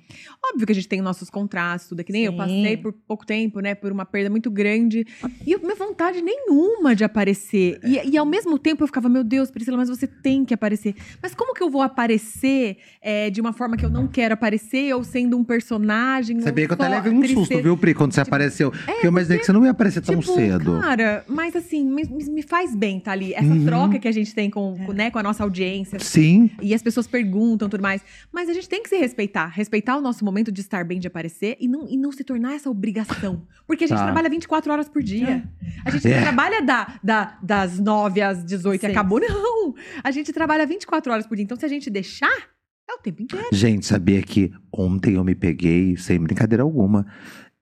Óbvio que a gente tem nossos contratos, tudo. É que nem eu Sim. passei por pouco tempo, né? Por uma perda muito grande. E eu, minha vontade nenhuma de aparecer. E, e ao mesmo tempo eu ficava, meu Deus, Priscila, mas você tem que aparecer. Mas como que eu vou aparecer é, de uma forma que eu não quero aparecer, ou sendo um personagem? Sabia que eu até levei um susto, viu, Pri, quando você apareceu. Porque eu imaginei que você não ia aparecer tão Tipo, cedo. Cara, mas assim, me, me faz bem tá ali. Essa Uhum. troca que a gente tem com, com, né, com a nossa audiência. Sim. E as pessoas perguntam tudo mais. Mas a gente tem que se respeitar. Respeitar o nosso momento de estar bem, de aparecer. E não, e não se tornar essa obrigação. Porque a gente Tá. trabalha 24 horas por dia. A gente não É. trabalha da, da- das 9 às 18 e Seis. acabou. Não! A gente trabalha 24 horas por dia. Então, se a gente deixar, é o tempo inteiro. Gente, sabia que ontem eu me peguei, sem brincadeira alguma,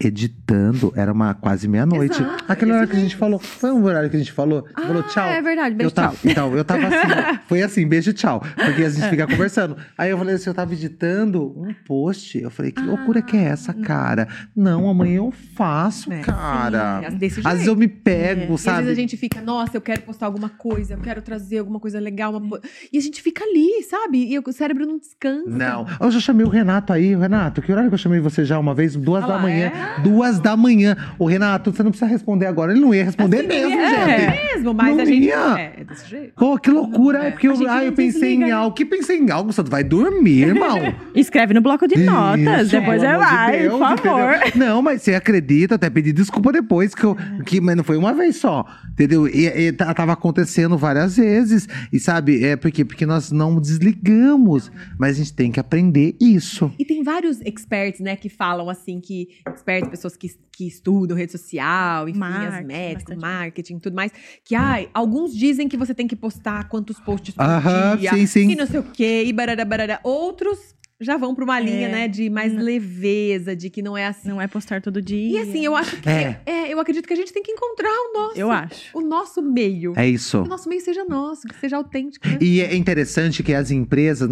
editando, era uma quase meia-noite. Aquele horário que a gente falou. Foi um horário que a gente falou? Você falou tchau. é verdade, beijo, eu tava, tchau. Então, eu tava assim, foi assim, beijo tchau. Porque a gente fica conversando. Aí eu falei assim, eu tava editando um post. Eu falei, que loucura que é essa, cara? Não, amanhã eu faço, É, cara. sim, desse Às vezes jeito. eu me pego, E às sabe? vezes a gente fica, nossa, eu quero postar alguma coisa, eu quero trazer alguma coisa legal. uma po- E a gente fica ali, sabe? E o cérebro não descansa. Não. Eu já chamei o Renato aí. Renato, que horário que eu chamei você já uma vez? Duas Ah da manhã. é? Duas da manhã. Ô, Renato, você não precisa responder agora. Ele não ia responder Assim, mesmo, é, gente. mesmo, mas Não a gente. ia. É, é desse jeito. Pô, que loucura. É. É porque eu, ah, eu pensei em né? algo. Que pensei em algo? Você vai dormir, irmão. Escreve no bloco de notas, Isso, depois pelo você amor de Deus, por favor. entendeu? Não, mas você acredita, até pedir desculpa depois, que, eu, que, mas não foi uma vez só, entendeu? E, e tá- tava acontecendo várias vezes, e sabe, é porque, porque nós não desligamos, mas a gente tem que aprender isso. E tem vários experts, né, que falam assim, que experts, pessoas que, que estudam rede social, enfim, as Marketing, métricas, bastante. marketing e tudo mais. Que, ai, alguns dizem que você tem que postar quantos posts por Aham, dia. sim, sim. E não sei o quê, e barará, barará. Outros já vão pra uma linha, É. né, de mais leveza, de que não é assim. Não é postar todo dia. E assim, eu acho que. É. É. eu acredito que a gente tem que encontrar o nosso. Eu acho. O nosso meio. É isso. Que o nosso meio seja nosso, que seja autêntico. Né? E é interessante que as empresas,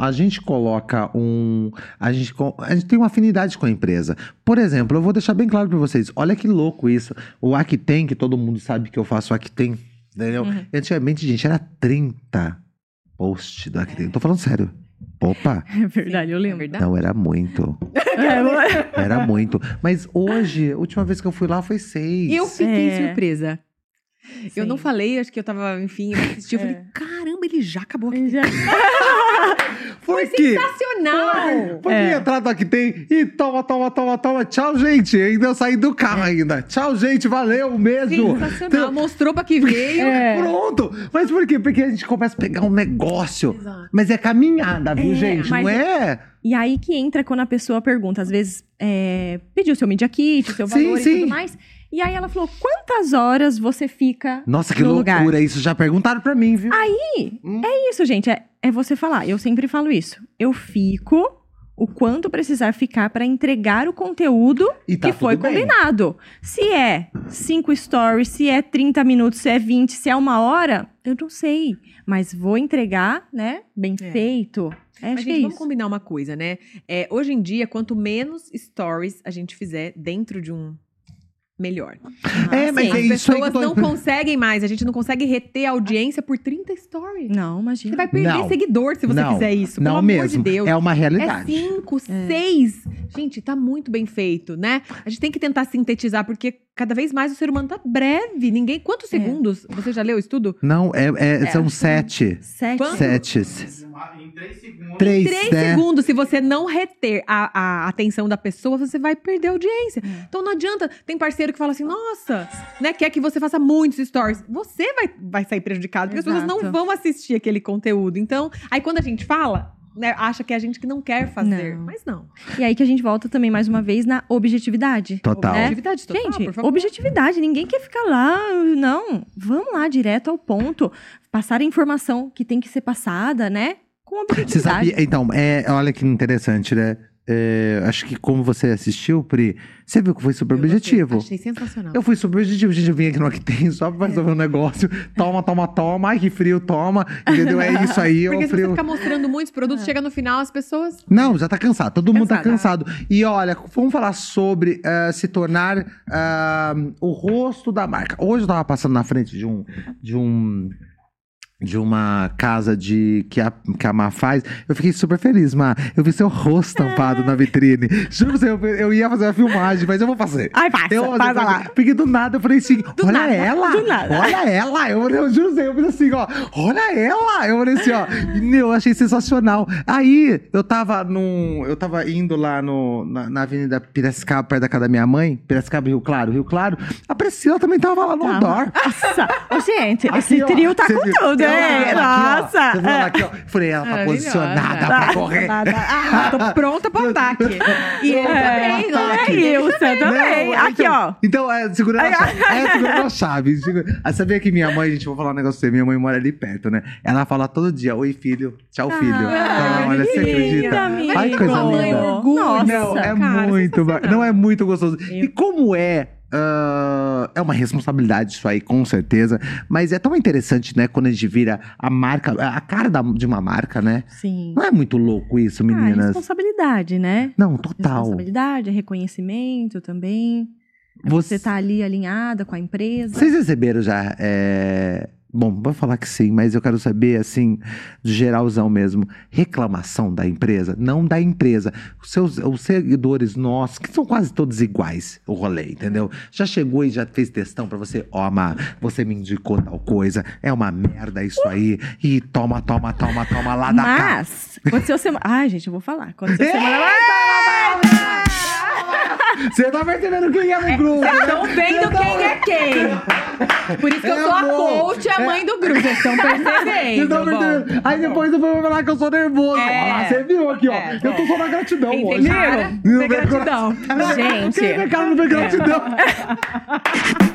a gente coloca um. A gente, a gente tem uma afinidade com a empresa. Por exemplo, eu vou deixar bem claro para vocês. Olha que louco isso. O Actem, que todo mundo sabe que eu faço Actem, entendeu? Uhum. Antigamente, gente, era 30 posts do Actem. Tô falando sério. Opa! É verdade, eu É lembro. verdade? Não, era muito. É, Era muito. Mas hoje, a última vez que eu fui lá foi seis. Eu fiquei É. surpresa. Eu Sim. não falei, acho que eu tava, enfim, eu assisti, eu falei, É. caramba, ele já acabou aqui. Já- Foi que? Sensacional! Foi É. que entrar no Actem e toma, toma, toma, toma. Tchau, gente. Ainda eu saí do carro ainda. Tchau, gente. Valeu, beijo. Sensacional. Mostrou pra que veio. É. Pronto! Mas por quê? Porque a gente começa a pegar um negócio. Exato. Mas é caminhada, viu, É, gente? Não é? E aí que entra quando a pessoa pergunta, às vezes, é, pediu seu media kit, o seu Sim, valor e sim. tudo mais. E aí ela falou, quantas horas você fica Nossa, que no loucura. lugar? Isso já perguntaram pra mim, viu? Aí, Hum. é isso, gente. É, é você falar. Eu sempre falo isso. Eu fico o quanto precisar ficar pra entregar o conteúdo E tá que foi bem. combinado. Se é cinco stories, se é 30 minutos, se é 20, se é uma hora, eu não sei. Mas vou entregar, né? Bem É. feito. É, Mas, acho que gente, é vamos combinar uma coisa, né? É, hoje em dia, quanto menos stories a gente fizer dentro de um melhor. É, mas sim. é As isso eu pessoas tô... não conseguem mais, a gente não consegue reter a audiência por 30 stories. Não, imagina. Você vai perder Não. seguidor se você Não, fizer isso. Não pelo amor mesmo. de Deus. É uma É realidade. cinco, seis. Gente, tá muito bem feito, né? A gente tem que tentar sintetizar, porque cada vez mais o ser humano tá breve. Ninguém. Quantos segundos? Você já leu o estudo? Não, é, é- são sete. Sete. Quanto? Sete. Em três segundos. Três, Três né? segundos, se você não reter a, a atenção da pessoa, você vai perder a audiência. Então não adianta. Tem parceiro que fala assim, nossa, né? Quer que você faça muitos stories. Você vai, vai sair prejudicado, porque as pessoas não Exato. vão assistir aquele conteúdo. Então, aí quando a gente fala, né, acha que é a gente que não quer fazer. Não. Mas não. E aí que a gente volta também mais uma vez na objetividade. Total. né? Objetividade total, Gente, por favor. objetividade. Ninguém quer ficar lá. Não. Vamos lá, direto ao ponto. Passar a informação que tem que ser passada, né? Com Você objetividade. sabia? Então, é, olha que interessante, né? É, acho que como você assistiu, Pri, você viu que foi super Eu gostei, objetivo. Achei sensacional. Eu fui super objetivo. Gente, eu vim aqui no Octane só pra resolver um negócio. Toma, toma, toma. Ai, que frio, toma. Entendeu? É isso aí, Porque o se você frio. ficar mostrando muitos produtos, chega no final, as pessoas. Não, já tá cansado. Todo mundo tá Cansado. E olha, vamos falar sobre eh, se tornar ah, o rosto da marca. Hoje eu tava passando na frente de um. De um de uma casa de que a, que a Má faz, eu fiquei super feliz, Má. Eu vi seu rosto tampado na vitrine. Juro você, eu, eu ia fazer uma filmagem, mas eu vou fazer. Ai, passa, Eu, passa lá. Porque do nada eu falei assim: olha nada, ela! do. Olha ela! Eu, eu juro você, eu falei assim, ó, olha ela! Eu falei assim, ó, meu, eu achei sensacional. Aí eu tava num. Eu tava indo lá no, na, na Avenida Piracicaba, perto da casa da minha mãe, Piracicaba, Rio Claro, Rio Claro. A Priscila também tava lá no Tava. andor. Nossa, gente, Aqui, esse ó, trio tá você com tudo, Ela aqui, ó. Nossa. Aqui, ó? Falei, ela tá Maravilhosa. posicionada pra correr. Ah, tô pronta pro ataque. E ele também, não É, é? Ilsa também. Aqui, então, ó. Então, é, segurando a chave. É, segurando a chave. Ah, sabia que minha mãe, gente, vou falar um negócio pra você. Minha mãe mora ali perto, né? Ela fala todo dia, oi filho, tchau filho. Ah, então, olha, você acredita? Ai, coisa linda. Nossa. Não, é muito, não é muito gostoso. E como é, ah, é uma responsabilidade isso aí, com certeza. Mas é tão interessante, né, quando a gente vira a marca, a cara da- de uma marca, né? Sim. Não é muito louco isso, Ah, meninas? responsabilidade, né? Não, total. Responsabilidade, reconhecimento também. É Você tá ali alinhada com a empresa. Vocês receberam já. é, Bom, vou falar que sim, mas eu quero saber, assim, de geralzão mesmo. Reclamação da empresa, não da empresa. Os seus os seguidores nossos, que são quase todos iguais, o rolê, entendeu? Já chegou e já fez testão pra você, ó, Má, você me indicou tal coisa, é uma merda isso aí, e toma, toma, toma, toma lá da cá. Mas, aconteceu semana. Ai, gente, eu vou falar. Aconteceu semana. Você tá percebendo quem é no grupo? Vocês estão vendo é quem. Por isso que eu É sou a coach e a mãe do grupo. Vocês estão Vocês percebendo. estão bom. percebendo? Aí depois eu vou falar que eu sou nervoso. É. Ah, você viu aqui, ó. É, eu tô só na gratidão hoje. Entenderam? Viu? Tem gratidão. Gente. Quem é cara não vê gratidão?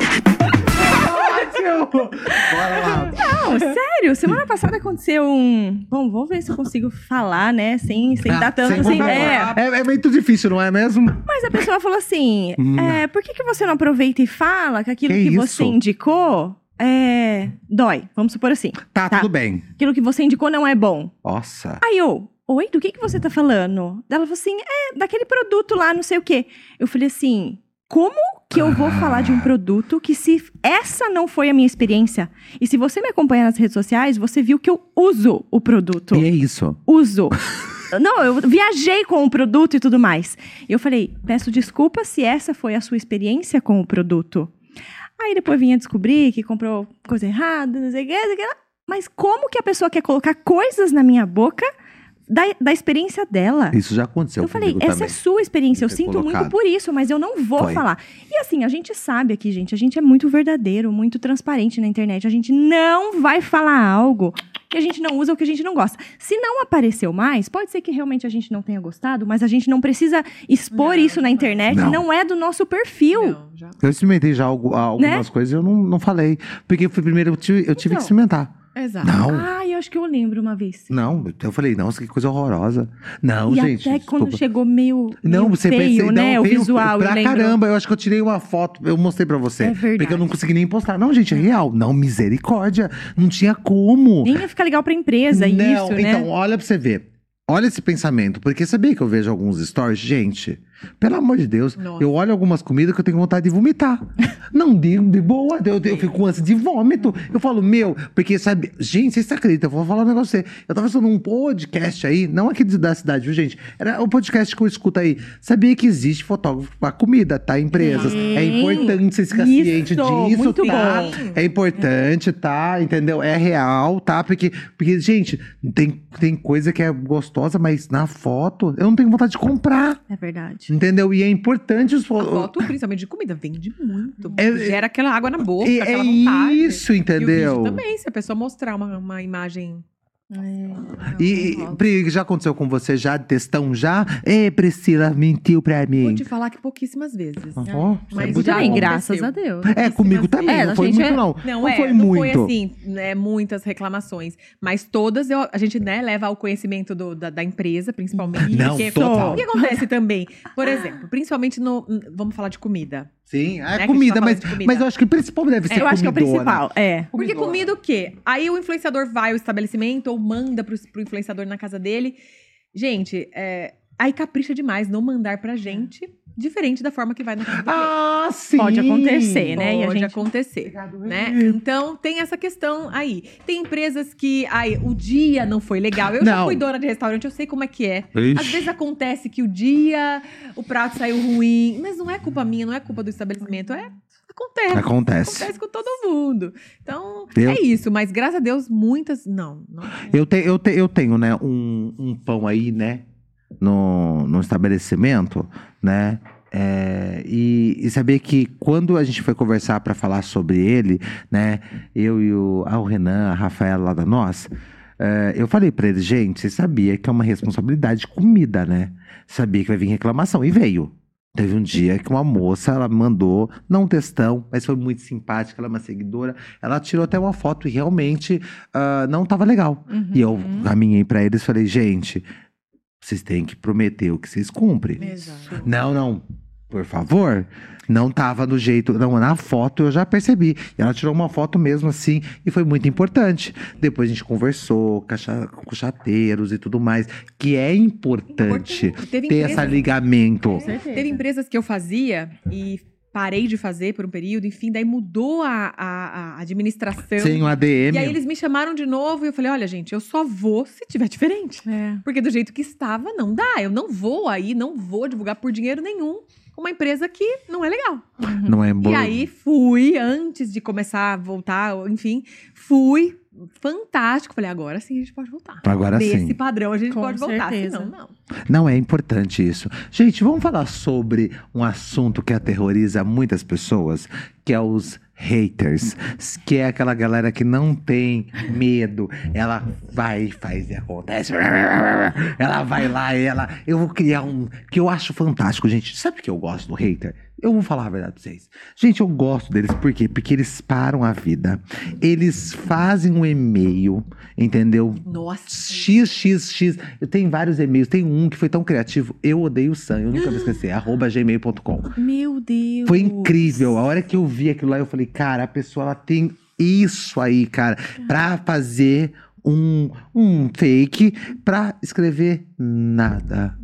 Ótimo! Bora lá. Não, sério, semana passada aconteceu um. Bom, vou ver se eu consigo falar, né? Sem, sem dar tanto. Sem Sem, contar- é. é, é muito difícil, não é mesmo? Mas a pessoa falou assim: Hum. é, por que, que você não aproveita e fala que aquilo Que que, você indicou é, dói? Vamos supor assim. Tá, Tá. tudo bem. Aquilo que você indicou não é bom. Nossa. Aí eu, oi, do que, que você tá falando? Ela falou assim: é, daquele produto lá, não sei o quê. Eu falei assim. Como que eu vou falar de um produto que se essa não foi a minha experiência? E se você me acompanha nas redes sociais, você viu que eu uso o produto E é isso. uso. Não, eu viajei com o produto e tudo mais. E eu falei, peço desculpa se essa foi a sua experiência com o produto. Aí depois vinha descobrir que comprou coisa errada, não sei o que, não sei o que. Mas como que a pessoa quer colocar coisas na minha boca da, da experiência dela? Isso já aconteceu Eu falei, essa também. é sua experiência, eu sinto colocado. muito por isso, mas eu não vou Foi. falar. E assim, a gente sabe aqui, gente, a gente é muito verdadeiro, muito transparente na internet. A gente não vai falar algo que a gente não usa ou que a gente não gosta. Se não apareceu mais, pode ser que realmente a gente não tenha gostado, mas a gente não precisa expor isso na internet, Não. não, é do nosso perfil. Não, já. Eu experimentei já algu- algumas coisas e eu não, não falei. Porque foi primeiro eu tive, eu tive Então. que experimentar. Exato. Não. Ah, eu acho que eu lembro uma vez. Não, eu falei, nossa, que coisa horrorosa. Não, e gente. até quando desculpa. chegou meio, Não, meio você feio, pensei, né? não, o visual, eu pra lembro. caramba. Eu acho que eu tirei uma foto, eu mostrei pra você. É verdade. Porque eu não consegui nem postar. Não, gente, é real. Não, misericórdia. Não tinha como. Nem ia ficar legal pra empresa, não, isso, né? então, olha pra você ver. Olha esse pensamento, porque sabia que eu vejo alguns stories? Gente, pelo amor de Deus, Nossa. eu olho algumas comidas que eu tenho vontade de vomitar. Não digo de boa, eu, eu fico com ânsia de vômito. Eu falo, meu, porque sabe, gente, vocês acreditam? Eu vou falar um negócio pra você. Eu tava fazendo um podcast aí, não aqui da cidade, viu, gente? Era o podcast que eu escuto aí. Sabia que existe fotógrafo pra comida, tá? Empresas. É Sim. importante vocês ficarem Isso, cientes disso, muito tá? bom. É importante, tá? Entendeu? É real, tá? Porque, porque gente, tem, tem coisa que é gostosa, mas na foto eu não tenho vontade de comprar. É verdade. Entendeu? E é importante os A fo- foto, principalmente de comida, vende muito. É- Gera aquela água na boca, aquela é vontade. isso, E o entendeu? vídeo também, se a pessoa mostrar uma, uma imagem. É. E, Pri, já aconteceu com você já, de textão já? Ê, Priscila, mentiu pra mim. Vou te falar que pouquíssimas vezes. Ó, Mas muito já graças a Deus. É, comigo também, É, não foi muito é- não. Não, Não é, foi não muito. foi assim, né, muitas reclamações. Mas todas eu- a gente né, leva ao conhecimento do- da, da empresa, principalmente. Não, porque total. O que acontece também? Por exemplo, principalmente no. Vamos falar de comida. Sim, é Né, comida, tá mas, comida. mas eu acho que o principal deve ser Eu acho que é o comidona. principal. É. Porque comida o quê? Aí o influenciador vai ao estabelecimento ou manda pro, pro influenciador na casa dele. Gente, é, aí capricha demais não mandar pra gente, diferente da forma que vai na casa do. Ah, sim. Pode acontecer, né? E a Pode gente- acontecer, né? Então tem essa questão aí. Tem empresas que, ai, o dia não foi legal. Eu já Não. fui dona de restaurante, eu sei como é que é. Ixi. Às vezes acontece que o dia, o prato saiu ruim, mas não é culpa minha, não é culpa do estabelecimento, é acontece. Acontece. Acontece com todo mundo. Então, Eu- é isso. Mas graças a Deus, muitas. Não. não Eu, te, eu, te, eu tenho, né, um, um pão aí, né, no, no estabelecimento, né, é, e, e saber que quando a gente foi conversar para falar sobre ele, né, eu e o, ah, o Renan, a Rafaela lá da nós, é, eu falei para eles, gente, você sabia que é uma responsabilidade de comida, né? Sabia que vai vir reclamação, e veio. Teve um dia que uma moça, ela mandou, não um textão, mas foi muito simpática, ela é uma seguidora. Ela tirou até uma foto e realmente ah, não tava legal. E eu caminhei pra eles e falei, gente, vocês têm que prometer o que vocês cumprem. Exato. Não, não, por favor. Não tava do jeito. Não, na foto eu já percebi. E ela tirou uma foto mesmo assim e foi muito importante. Depois a gente conversou caixa- com chateiros e tudo mais. Que é importante, Importante. Ter empresa- esse ligamento. Teve empresas que eu fazia e parei de fazer por um período, enfim, daí mudou a, a- a administração. Sem o ADM. E aí eles me chamaram de novo e eu falei: olha, gente, eu só vou se tiver diferente. É. Porque do jeito que estava, não dá. Eu não vou aí, não vou divulgar por dinheiro nenhum uma empresa que não é legal. Não é bom. E aí fui, antes de começar a voltar, enfim, fui. Fantástico. Falei, agora sim a gente pode voltar. Agora Desse sim. padrão a gente Com pode voltar. certeza. Senão, não. Não é importante isso. Gente, vamos falar sobre um assunto que aterroriza muitas pessoas, que é os haters, que é aquela galera que não tem medo. Ela vai e faz e acontece. Ela vai lá e ela. Eu vou criar um. Que eu acho fantástico, gente. Sabe por que eu gosto do hater? Eu vou falar a verdade pra vocês. Gente, eu gosto deles, por quê? Porque eles param a vida. Eles fazem um e-mail, entendeu? Nossa. XXX. Eu tenho vários e-mails. Tem um que foi tão criativo. Eu odeio o Sam. Eu nunca vou esquecer. arroba gmail.com. Meu Deus. Foi incrível. A hora que eu vi aquilo lá, eu falei, cara, a pessoa ela tem isso aí, cara, pra fazer um, um fake pra escrever nada.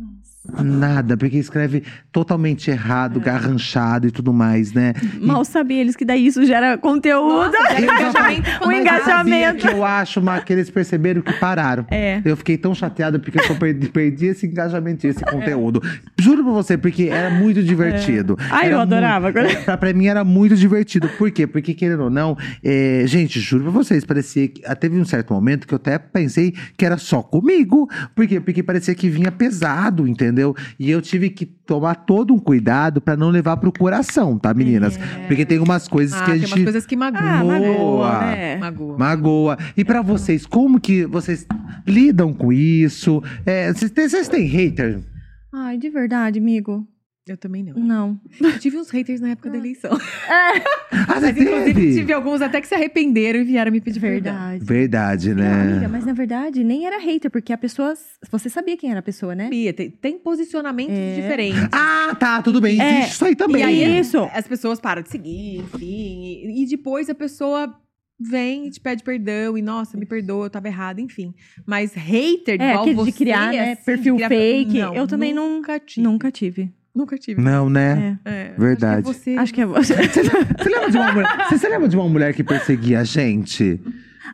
Nada, porque escreve totalmente errado, garranchado e tudo mais, né? Mal sabia eles que daí isso gera conteúdo. Nossa, gera engajamento. o Mas engajamento. que eu acho que eles perceberam que pararam. É. Eu fiquei tão chateado porque eu perdi, perdi esse engajamento, esse conteúdo. Juro pra você, porque era muito divertido. Ai, Era eu adorava. Muito, pra, pra mim era muito divertido. Por quê? Porque, querendo ou não, é, gente, juro pra vocês, parecia que. ah, Teve um certo momento que eu até pensei que era só comigo. Por quê? Porque parecia que vinha pesado, entendeu? E eu tive que tomar todo um cuidado pra não levar pro coração, tá, meninas? Porque tem umas coisas Ah, que a tem gente. umas coisas que magoam. Ah, magoa, né? Magoa. Magoa. E pra vocês, como que vocês lidam com isso? É, Vocês têm, vocês têm hater? Ai, de verdade, amigo. Eu também não. Não. Eu tive uns haters na época da eleição. Ah, você Mas, inclusive, teve? tive alguns até que se arrependeram e vieram me pedir perdão. Verdade. Verdade, Não, amiga, né? mas na verdade nem era hater, porque a pessoa. Você sabia quem era a pessoa, né? Sabia, Tem, tem posicionamentos É. diferentes. Ah, tá, tudo bem. É, Existe isso aí também. E aí, Isso. as pessoas param de seguir, enfim. E, e depois a pessoa vem e te pede perdão e, nossa, me perdoa, eu tava errada, enfim. Mas hater É, igual você, de criar, né? assim, Perfil criar- fake. Não, eu também nunca tive. nunca tive. Nunca tive. Não, né? É, Verdade. Acho que é você. Acho que é você. Você lembra de uma mulher, você lembra de uma mulher que perseguia a gente?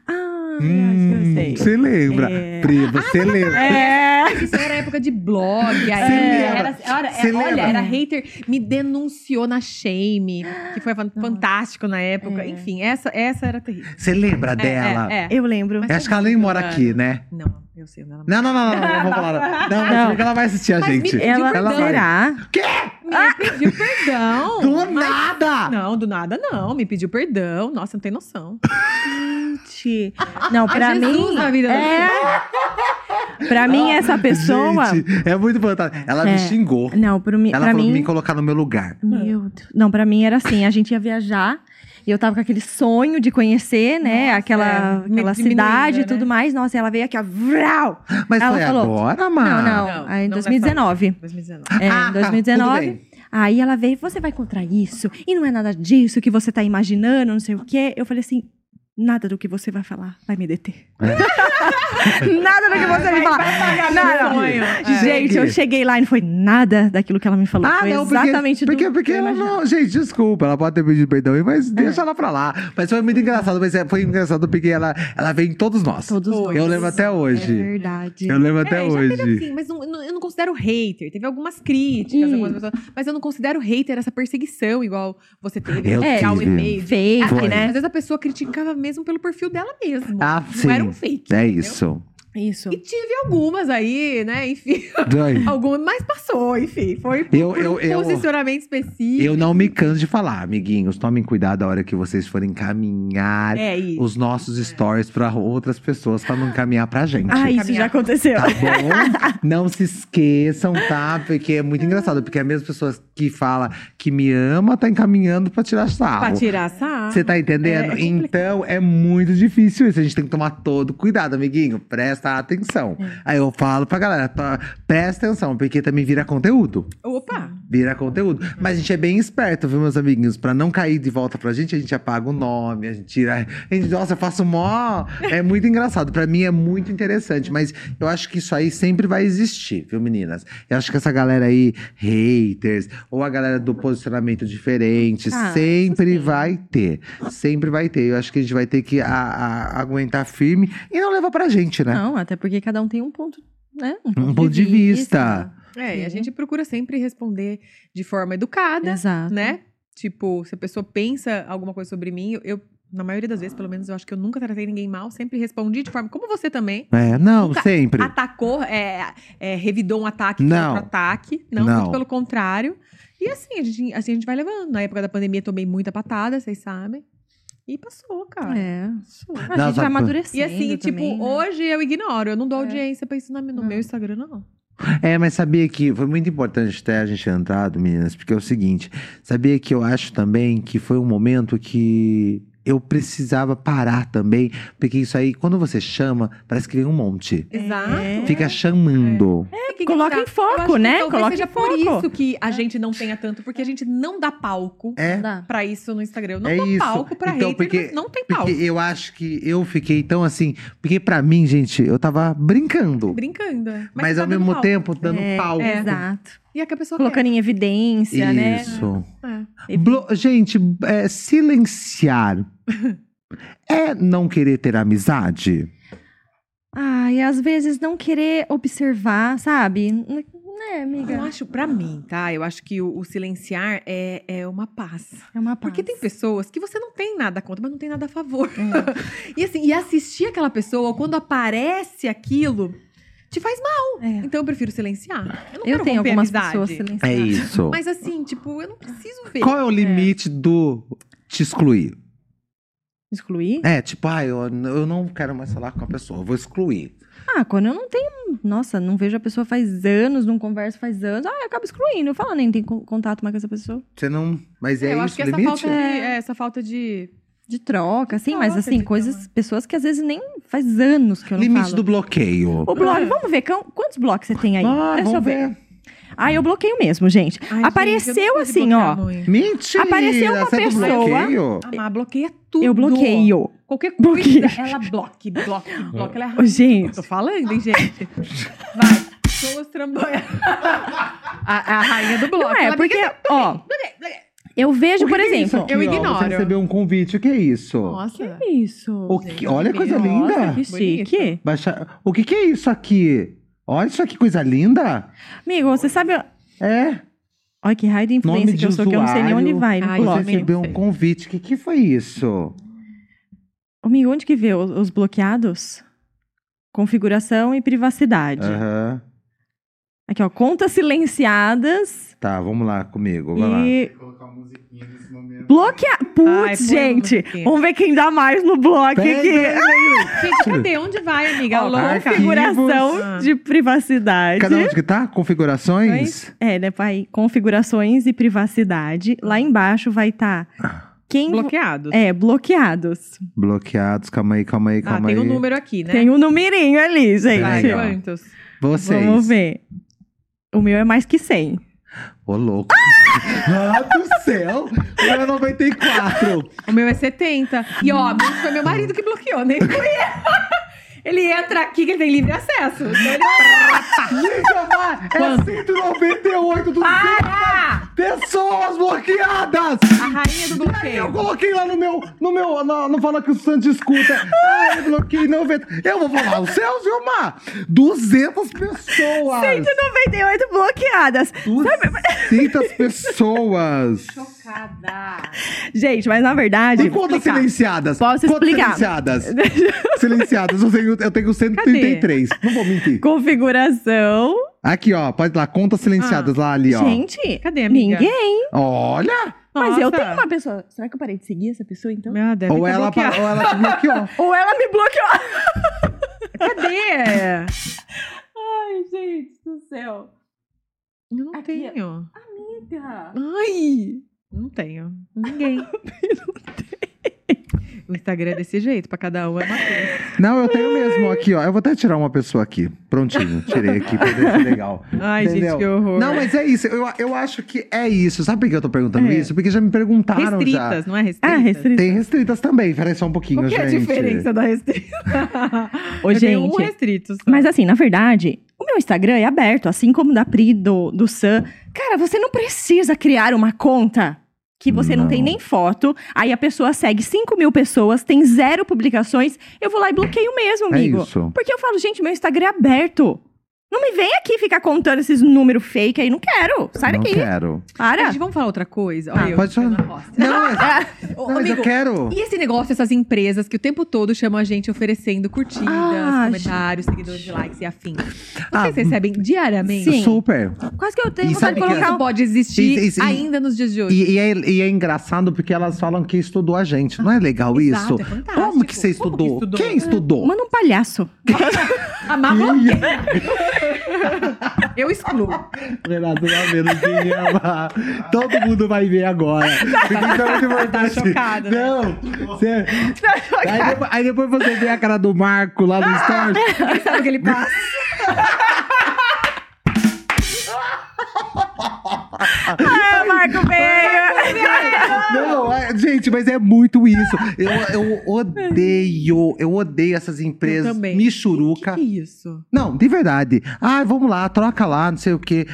ah, Hum, acho que eu sei. Você lembra? É. Pri, você lembra? É. Isso era época de blog. Aí Você era, era- Você olha, lembra? era hater, me denunciou na Shame, que foi fan- fantástico na época. É. Enfim, essa, essa era terrível. Você lembra dela? É, é, é. Eu lembro. Acho que ela nem mora aqui, né? Não, eu sei. Não, Não, não, não, não, não, não vou falar. Não, não Não. ela vai assistir a Mas me gente. pediu Ela, perdão. será? Me pediu perdão. Do mas- nada! Não, do nada não. Me pediu perdão. Nossa, não tem noção. Gente. Não, pra mim. na vida da é... Pra mim, essa pessoa. Gente, é muito fantástico. Ela me É. xingou. Não, pra mim. Ela pra falou mim... pra me colocar no meu lugar. Meu Deus. Não, pra mim era assim, a gente ia viajar e eu tava com aquele sonho de conhecer, né, Nossa, aquela, é, aquela cidade e né? tudo mais. Nossa, e ela veio aqui, ó, vrau! Mas Ela foi falou- agora, mano? Não, não, Não, aí em não 2019. 2019. É, Ah, em tá, 2019. tudo bem. Aí ela veio, você vai contra isso, e não é nada disso que você tá imaginando, não sei o quê. Eu falei assim, nada do que você vai falar vai me deter. nada do que você vai falar. Nada. sonho. É. Gente, eu cheguei lá e não foi nada daquilo que ela me falou. Ah, foi não, porque, exatamente porque, do porque ela não. Gente, desculpa, ela pode ter pedido perdão aí, mas deixa ela pra lá. Mas foi muito engraçado, mas é- foi engraçado porque ela, ela veio em todos nós. Todos Foi. Eu nós. lembro até É hoje. verdade. Eu lembro até É, já hoje. teve assim, mas não- não- eu não considero hater. Teve algumas críticas, Hum. algumas pessoas, mas eu não considero hater essa perseguição igual você teve. Eu né? Criar um tive. e-mail. Fake, né? Às vezes a pessoa criticava mesmo pelo perfil dela mesmo. Ah, não sim. era um fake. É entendeu? isso. Isso. E tive algumas aí, né? Enfim, algumas, mas passou, enfim. Foi por, Eu- eu- um eu- posicionamento específico. Eu não me canso de falar, amiguinhos. Tomem cuidado a hora que vocês forem caminhar É os nossos stories pra outras pessoas pra não encaminhar pra gente. Ah, isso já aconteceu. Tá bom? Não se esqueçam, tá? Porque é muito engraçado. Porque as mesmas pessoas que falam que me ama, tá encaminhando pra tirar sarro. Pra tirar sarro. Você tá entendendo? É, é então é muito difícil isso. A gente tem que tomar todo cuidado, amiguinho. Presta atenção. É. Aí eu falo pra galera, tá, presta atenção, porque também vira conteúdo. Opa! Vira conteúdo. Mas a gente é bem esperto, viu, meus amiguinhos? Pra não cair de volta pra gente, a gente apaga o nome, a gente tira. A gente, nossa, eu faço mó. É muito engraçado. Pra mim é muito interessante. Mas eu acho que isso aí sempre vai existir, viu, meninas? Eu acho que essa galera aí, haters, ou a galera do posicionamento diferente, Ah, sempre sim. vai ter. Sempre vai ter. Eu acho que a gente vai ter que a- a- aguentar firme e não levar pra gente, né? Não, até porque cada um tem um ponto, né? Um ponto de vista. É, e a gente procura sempre responder de forma educada, Exato. né? Tipo, se a pessoa pensa alguma coisa sobre mim, eu, na maioria das vezes, pelo menos, eu acho que eu nunca tratei ninguém mal, sempre respondi de forma como você também. É, não, Nunca sempre. Atacou, é, é, revidou um ataque Não. contra ataque. Não, Não. muito pelo contrário. E assim a, gente, assim, a gente vai levando. Na época da pandemia, tomei muita patada, vocês sabem. E passou, cara. É. Passou. A Não, gente vai amadurecendo E assim, tipo, também, né? hoje eu ignoro. Eu não dou É. audiência pra isso na- no Não. meu Instagram, não. É, mas sabia que foi muito importante até a gente ter entrado, meninas, porque é o seguinte: sabia que eu acho também que foi um momento que eu precisava parar também, porque isso aí, quando você chama, parece que vem um monte. Exato. Fica chamando. É, que Coloca que em foco, né? Coloca seja em por foco. isso que a gente não tenha tanto, porque a gente não dá palco É. Pra isso no Instagram. Eu não É dou isso. palco pra Então, hater, porque- mas não tem palco. Porque eu acho que eu fiquei tão assim. Porque pra mim, gente, eu tava brincando. Brincando. é. Mas, tá ao mesmo palco. tempo, dando É, palco. Exato. E é que a pessoa Colocando em evidência, né? Isso. quer. É. Blo- gente, é, silenciar é não querer ter amizade? Ai, às vezes não querer observar, sabe? Né, Eu amiga? acho, pra mim, tá? Eu acho que o, o silenciar é, é uma paz. É uma Porque paz. tem pessoas que você não tem nada contra, mas não tem nada a favor. É. e assim, e assistir aquela pessoa, quando aparece aquilo, te faz mal. É. Então eu prefiro silenciar. Eu não Eu quero tenho algumas amizade. pessoas silenciadas. É isso. Mas assim, tipo, eu não preciso ver. Qual é o limite do te excluir? Excluir? É, tipo, ah, eu, eu não quero mais falar com a pessoa, eu vou excluir. Ah, quando eu não tenho. Nossa, não vejo a pessoa faz anos, não converso faz anos. Ah, eu acabo excluindo. Eu falo, nem tenho co- contato mais com essa pessoa. Você não. Mas é, eu isso acho que essa limite? falta, de, é, essa falta de. De troca, assim, mas Troca assim, coisas, tema. pessoas que às vezes nem faz anos que eu não Limite falo. do bloqueio. O bloco, vamos ver, qu- quantos blocos você tem aí? Ah, Deixa eu vamos ver. ver. Ah, eu bloqueio mesmo, gente. Ai, Apareceu gente, eu assim, ó. muito. Mentira! Apareceu uma é pessoa-? Amar, bloqueia tudo. Eu bloqueio. Qualquer Bloqueio. coisa, ela bloque, bloque, bloque. Ela é gente. Tô falando, hein, gente? Vai. Sou os. A, a rainha do bloco. Não é, ela porque, ó, eu vejo, por é exemplo. Eu ignoro. Você recebeu um convite, o que é isso? Nossa. Que isso? O que- olha que coisa Nossa, linda. que chique. Baixa... O que, que é isso aqui? Olha isso aqui, coisa linda. Amigo, você sabe. É. Olha que raio de influência Nome que eu sou, que eu não sei nem onde vai. no Ai, Você recebeu um convite. O que, que foi isso? Amigo, onde que vê os, os bloqueados? Configuração e privacidade. Aham. Aqui, ó, contas silenciadas Tá, vamos lá comigo. Vai lá. Colocar uma musiquinha nesse momento. bloquear. Putz, gente, vamos ver quem dá mais no bloco Peraí, aqui. Gente, cadê? Onde vai, amiga? Configuração Ah. de privacidade. Cada onde que tá? Configurações? É, né, pai? Configurações e privacidade. Lá embaixo vai estar quem. Bloqueados. É, bloqueados. Bloqueados. Calma aí, calma aí, Ah, calma tem aí. um número aqui, né? Tem um numerinho ali, gente. Vai, quantos? Vocês. Vamos ver. O meu é mais que 100. Ô, louco. ah, do céu. O meu é 94. O meu é 70. E ó, mas foi meu marido que bloqueou, nem foi eu. Ele entra aqui que ele tem livre acesso. Então ele... É 198 do Para! Pessoas bloqueadas. A rainha do Eu bloqueio. coloquei lá no meu, no meu, no, no Fala que o Santos escuta. Ah, eu bloqueei 90. Eu vou falar os céus, Vilmar. 200 pessoas. 198 bloqueadas. 200 pessoas. Chocada. Gente, mas na verdade. E quantas explicar. silenciadas? Posso Quantas explicar? silenciadas? silenciadas, eu tenho, eu tenho 133. Não vou mentir. Configuração. Aqui, ó, pode ir lá, contas silenciadas lá ali, ó. Gente, Cadê, amiga? ninguém. Olha! Mas eu Nossa. tenho uma pessoa. Será que eu parei de seguir essa pessoa então? Meu, deve Ou tá ela, pa- ou ela te bloqueou. Ou ela me bloqueou. Cadê? Ai, gente do céu. Eu não Aqui, tenho. Amiga. Ai! Não tenho. Ninguém. O Instagram é desse jeito, pra cada um é uma coisa. Não, eu tenho mesmo aqui, ó. Eu vou até tirar uma pessoa aqui. Prontinho, tirei aqui pra ver se é legal. Ai, Entendeu? gente, que horror. Não, mas é isso. Eu, eu acho que é isso. Sabe por que eu tô perguntando É. isso? Porque já me perguntaram Restritas, já. não é restritas? Ah, restrita. Tem restritas também. Peraí só um pouquinho, Qual que é a gente. diferença da restrita? Ô, Eu tenho um gente. restrito só. Mas assim, na verdade, o meu Instagram é aberto, assim como o da Pri, do, do Sam. Cara, você não precisa criar uma conta que você não, Não. tem nem foto. Aí a pessoa segue 5 mil pessoas, tem zero publicações. Eu vou lá e bloqueio mesmo, É amigo. isso. Porque eu falo, gente, meu Instagram é aberto. Não me vem aqui ficar contando esses números fake aí. Não quero. Sai Não daqui. quero. Para. Gente, vamos falar outra coisa? Ah, Olha, eu pode falar. Não, mas, Ô, não, mas eu amigo, quero. E esse negócio, essas empresas que o tempo todo chamam a gente oferecendo curtidas, Ah, comentários, seguidores de likes e afins. Ah, Vocês recebem diariamente? Sim. Super. Quase que eu tenho E vontade de colocar Isso um... pode existir E- e- ainda nos dias de hoje. E, e é, e é engraçado porque elas falam que estudou a gente. Não é legal Exato, isso? é fantástico. Como que você Como que estudou? Quem estudou? Manda um palhaço. A marroquina. Eu excluo. Renato tá vendo quem ama. Todo mundo vai ver agora. Porque isso é muito importante. chocada, né? Não. Você... Aí, depois, aí depois você vê a cara do Marco lá no story. Quem sabe o que ele passa? gente, mas é muito isso. Eu, eu odeio, eu odeio essas empresas Eu também. michuruca. Que isso? Não, de verdade. Ah, vamos lá, troca lá, não sei o que.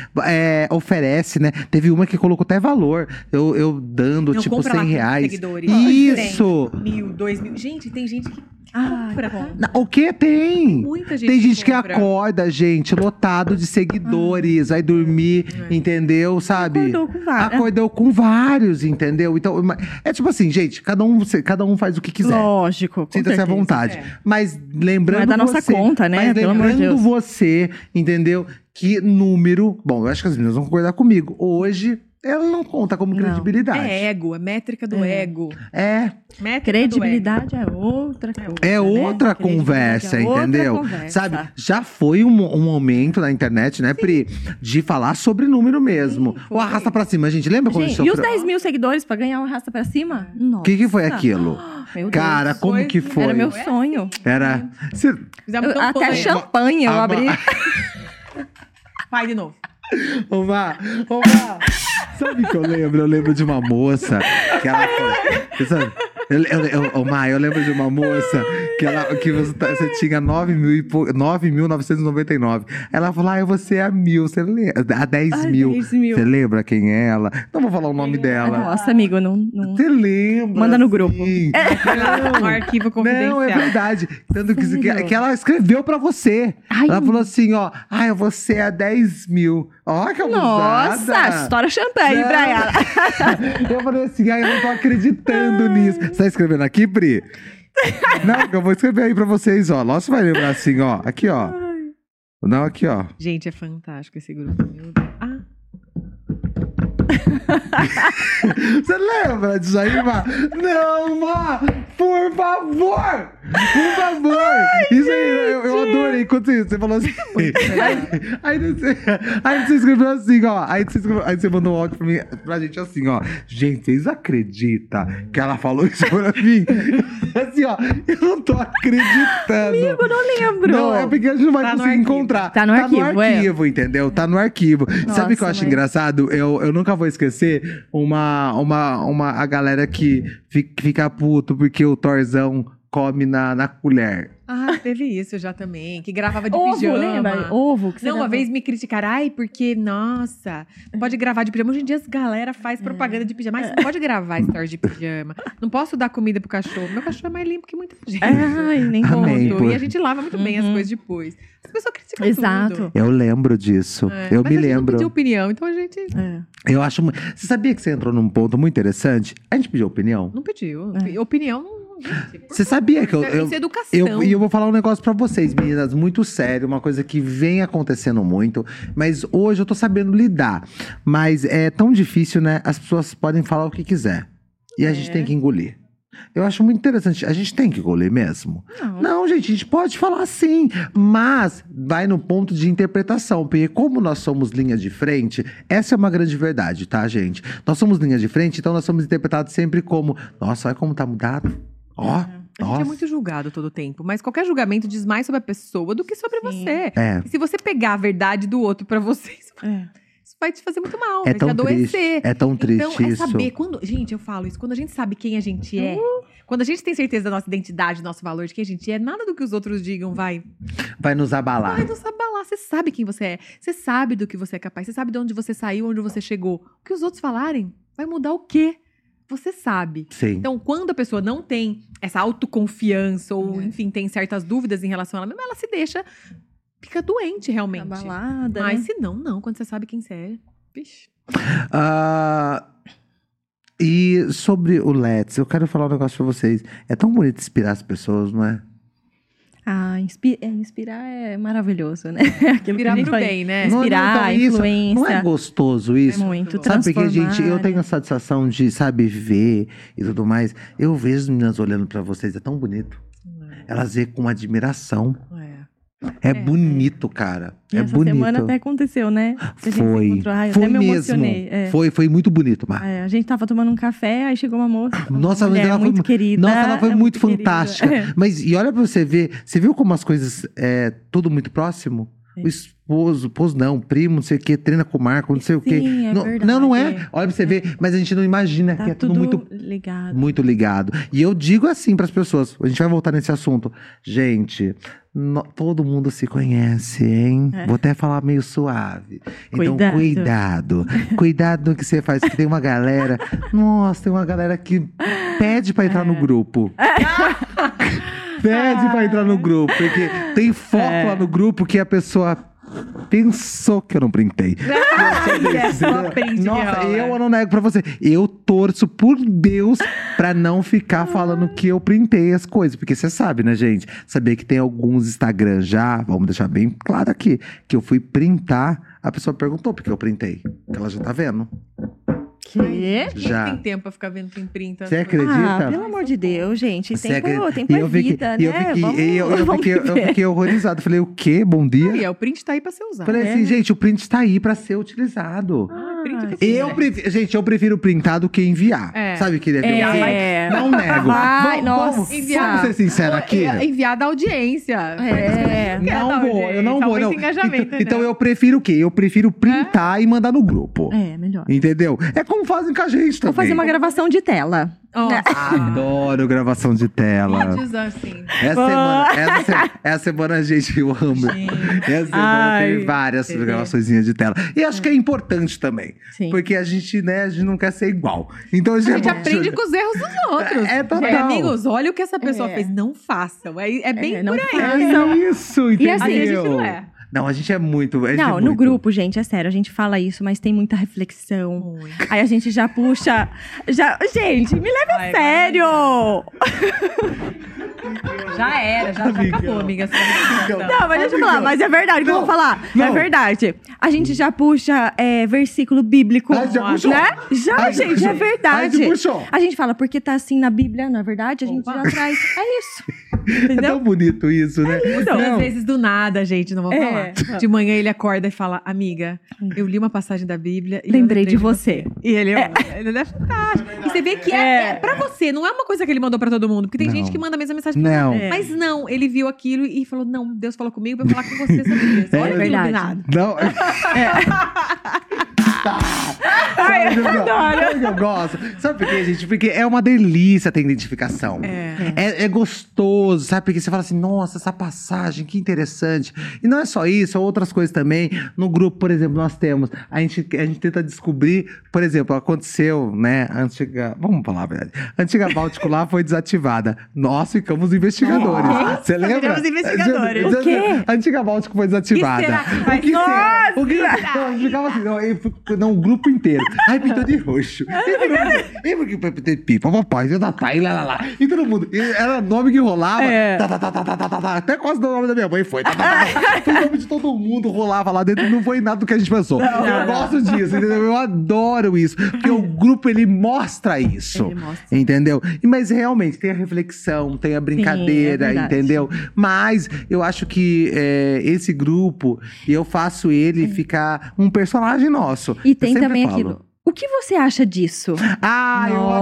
oferece, né? Teve uma que colocou até valor. Eu, eu dando, Não, tipo, compra 100 lá com reais. seguidores. Isso! Mil, dois mil. Gente, tem gente que Ai, compra. O que tem? Muita gente Tem gente que acorda, gente, lotado de seguidores, vai dormir, entendeu? Sabe? Acordou com vários. Acordou com vários, entendeu? Então, é tipo assim, gente, cada um, cada um faz o que quiser. Lógico, Sinta-se à vontade. É. Mas lembrando Não é da nossa você, conta, né? Mas Pelo de lembrando você, entendeu? Que número... Bom, eu acho que as meninas vão concordar comigo. Hoje, ela não conta como Não. credibilidade. É ego, é métrica do É. ego. É, Métrica Credibilidade é outra coisa. é né? outra Credibilidade conversa, é outra entendeu? conversa. Sabe, já foi um, um momento na internet, né, Pri, de falar sobre número mesmo. Sim, o arrasta pra cima, gente. Lembra quando a Gente, gente e os sofreu? 10 mil seguidores pra ganhar o arrasta pra cima? Nossa. O que, que foi aquilo? Meu Deus. Cara, como Foi- que foi? Era meu sonho. Era. Cê- Fizemos Eu- até champanhe eu A- abri. Vai de novo. Ô, Vá, ô, Vá. Sabe o que eu lembro? Eu lembro de uma moça que ela foi. Sabe? Eu, eu, eu, ô, Mai, eu lembro de uma moça que, ela, que você, tá- você tinha 9 mil e pou- 9.999. Ela falou, ah, você é a mil, você lembra? A 10 Ah, mil. 10 mil. Você lembra quem é ela? Não vou falar o nome dela. Nossa, amigo, não. não... Você lembra? Manda no grupo. sim. Um arquivo confidencial. Não, é verdade. Tanto que, que, que ela escreveu pra você. Ai. Ela falou assim, ó. Ai, você é 10 mil. Ó, que Nossa, abusada. estoura champanhe Não. pra ela. Eu falei assim, ai, eu não tô acreditando nisso. Você tá escrevendo aqui, Pri? Não, eu vou escrever aí pra vocês, ó. Nossa, vai lembrar assim, ó. Aqui, ó. Não, aqui, ó. Gente, é fantástico esse grupo. Meu Deus. Ah, Você lembra disso aí, Má? Não, Má! Por favor! Por favor! Isso aí, eu, eu adorei. Quando você, você falou assim. Aí, aí, você, aí você escreveu assim, ó. Aí você, escreveu- aí você mandou um áudio pra, mim, pra gente assim, ó. Gente, vocês acreditam que ela falou isso pra mim? Assim, ó. Eu não tô acreditando. Amigo, não lembro. Não, é porque a gente não vai Tá no conseguir arquivo. encontrar. Tá no arquivo, é. arquivo, entendeu? Tá no arquivo. Sabe o que eu Nossa, acho mas- engraçado? Eu, eu nunca vou esquecer uma, uma, uma, a galera que fi- fica puto porque o Torzão come na, na colher. ah, teve isso já também. Que gravava de Ovo, pijama. lembra? Ovo. Que você Não, uma vez me criticaram, ai, porque, nossa, não pode gravar de pijama. Hoje em dia as galera faz propaganda de pijama, mas não pode gravar stories de pijama. Não posso dar comida pro cachorro. Meu cachorro é mais limpo que muita gente. Ai, nem pô. E a gente lava muito bem as Uhum. coisas depois. As pessoas criticam Exato. tudo. Eu lembro disso. É, Eu mas me a gente não lembro. pediu opinião, então a gente É. Eu acho. Você sabia que você entrou num ponto muito interessante? A gente pediu opinião. não pediu. É. Opinião não... Gente, Você sabia que eu. eu Isso é educação. Eu, e eu vou falar um negócio pra vocês, meninas, muito sério, uma coisa que vem acontecendo muito, mas hoje eu tô sabendo lidar. Mas é tão difícil, né? As pessoas podem falar o que quiser. E a gente É. tem que engolir. Eu acho muito interessante. A gente tem que engolir mesmo? Não. Não, gente, a gente pode falar assim, mas vai no ponto de interpretação, porque como nós somos linha de frente, essa é uma grande verdade, tá, gente? Nós somos linha de frente, então nós somos interpretados sempre como, nossa, olha como tá mudado. Ó, A gente nossa. é muito julgado todo tempo, mas qualquer julgamento diz mais sobre a pessoa do que sobre Sim. você. É. E se você pegar a verdade do outro pra você, isso vai- É. isso vai te fazer muito mal, É vai te tão triste. adoecer. É tão triste então, é isso. saber quando. Gente, eu falo isso, quando a gente sabe quem a gente é, Uh. quando a gente tem certeza da nossa identidade, do nosso valor, de quem a gente é, nada do que os outros digam vai, Vai nos abalar. vai nos abalar. Você sabe quem você é, você sabe do que você é capaz, você sabe de onde você saiu, onde você chegou. O que os outros falarem vai mudar o quê? Você sabe. Sim. Então, quando a pessoa não tem essa autoconfiança ou, É. enfim, tem certas dúvidas em relação a ela mesma, ela se deixa, fica doente realmente. Abalada, Mas né? se não, não. Quando você sabe quem você é, vixe. Ah, e sobre o Let's, eu quero falar um negócio pra vocês. É tão bonito inspirar as pessoas, não é? Ah, inspi- é, inspirar é maravilhoso, né? Aquilo a gente pro bem, né? Não- Inspirar, então, isso, influência. Não é gostoso É isso? muito. Sabe porque, gente, eu tenho né? essa sensação de, sabe, ver e tudo mais. Eu vejo as meninas olhando pra vocês, é tão bonito. Elas veem com admiração. É. É, É. bonito, cara. E é essa bonito. semana até aconteceu, né? Que Foi. Ai, Foi até me mesmo. emocionei. é. Foi, foi muito bonito, Mar. É, a gente tava tomando um café, aí chegou uma moça. Nossa, mas mulher ela foi muito mu- querida. Nossa, ela foi é muito, querida. fantástica. É. Mas e olha pra você ver, você viu como as coisas é tudo muito próximo? É. O esposo, esposo não, primo, não sei o quê, treina com o Marco, não sei o quê. Sim, é não, verdade, não, não é. é. Olha pra você ver, mas a gente não imagina Tá que é tudo, muito ligado. muito ligado. E eu digo assim pras pessoas, a gente vai voltar nesse assunto. Gente, no- todo mundo se conhece, hein? É. Vou até falar meio suave. Então, Cuidado. cuidado. No que você faz, que tem uma galera. Nossa, tem uma galera que pede pra entrar É. no grupo. pede pra entrar no grupo. Porque tem foto É. lá no grupo que a pessoa. Pensou que eu não printei. É Nossa, eu não nego pra você. Eu torço por Deus pra não ficar falando que eu printei as coisas. Porque você sabe, né, gente? Saber que tem alguns Instagram já, vamos deixar bem claro aqui, que eu fui printar, a pessoa perguntou porque eu printei. Que ela já tá vendo. Quê? Quem Já. tem tempo pra ficar vendo quem printa? Você acredita? Ah, pelo amor de Deus, gente. Tempo, acredita? tempo E é vida, e eu né? fiquei, Vamos- e eu, eu vamos fiquei, eu fiquei horrorizado. Falei, o quê? Bom dia? E é, o print tá aí pra ser usado. Falei É. assim, gente, o print tá aí pra ser utilizado. Ah, print Ai, pra ser Eu prefiro, gente, eu prefiro printar do que enviar. É. Sabe que deve É. Não nego. Vai, vamos, nossa. vamos, Enviar. vamos ser sinceros aqui. É, Enviar da audiência. É. Quer Não vou, eu não audiência, vou, não. o Então, então né? eu prefiro o quê? Eu prefiro printar e mandar no grupo. É, melhor. Entendeu? É como fazem com a gente também. Vou fazer uma gravação de tela. Adoro gravação de tela. Vídeos assim. Essa semana, essa, se- essa semana, gente, eu amo. Essa semana Ai, teve várias teve. gravações de tela. E acho que é importante também. Sim. Porque a gente, né, a gente não quer ser igual. Então a A gente, gente aprende com os erros dos outros. É total. É, amigos, olha o que essa pessoa É. fez. Não façam. É, é bem É, não por aí. façam. É isso, entendeu? assim, Aí a gente não é. Não, a gente é muito. gente é Não, no muito. grupo, gente, é sério, a gente fala isso, mas tem muita reflexão. Aí a gente já puxa. Já, gente, me leva a Ai, sério! Já era, já, já acabou, amiga. Não, mas deixa eu falar, mas é verdade o que eu vou falar. É verdade. A gente já puxa é, versículo bíblico. Ah, já puxou? né? Já, Ah, já gente, puxou? é verdade. Ah, já puxou? A gente fala, porque tá assim na Bíblia, não é verdade? A gente já traz. É isso. É Entendeu? tão bonito isso, né? Então, Não. às vezes do nada, gente, não vou É. falar. De manhã ele acorda e fala, amiga, eu li uma passagem da Bíblia e eu Lembrei de você. E ele é, ele é fantástico. E você vê que é, é pra você, não é uma coisa que ele mandou pra todo mundo. Porque tem Não. gente que manda a mesma mensagem pra Não. todo mundo. Mas não, ele viu aquilo e falou, não, Deus falou comigo pra eu falar com você sobre isso. É Olha que verdade. iluminado. Não. Sabe, que eu- sabe o que eu gosto? Sabe por quê, gente? Porque é uma delícia ter identificação. É. É, gostoso, sabe? Porque você fala assim, nossa, essa passagem, que interessante. E não é só isso, é outras coisas também. No grupo, por exemplo, nós temos, a gente, a gente tenta descobrir, por exemplo, aconteceu, né? Antiga, vamos falar a verdade. A antiga Báltico lá foi desativada. Nós ficamos investigadores. Você lembra? Viramos investigadores. O quê? A antiga Báltico foi desativada. Que será que O que será? O que a gente ficava assim, não, eu não, o grupo inteiro. Ai, pintou de roxo. E porque de pipa, papai, eu da lá, lá, lá. E todo mundo. e era nome que rolava. É. Tá, tá, tá, tá, tá, tá, tá, tá. Até quase o nome da minha mãe foi. Tá, tá, tá, tá. Foi o nome de todo mundo, rolava lá dentro. Não foi nada do que a gente pensou. eu gosto disso, entendeu? Eu adoro isso. Porque o grupo, ele mostra isso. Ele mostra. Entendeu? Mas realmente tem a reflexão, tem a brincadeira, verdade. entendeu? Mas eu acho que é, esse grupo, eu faço ele ficar um personagem nosso. E tem também falo. aquilo. O que você acha disso? Ah, eu Nossa,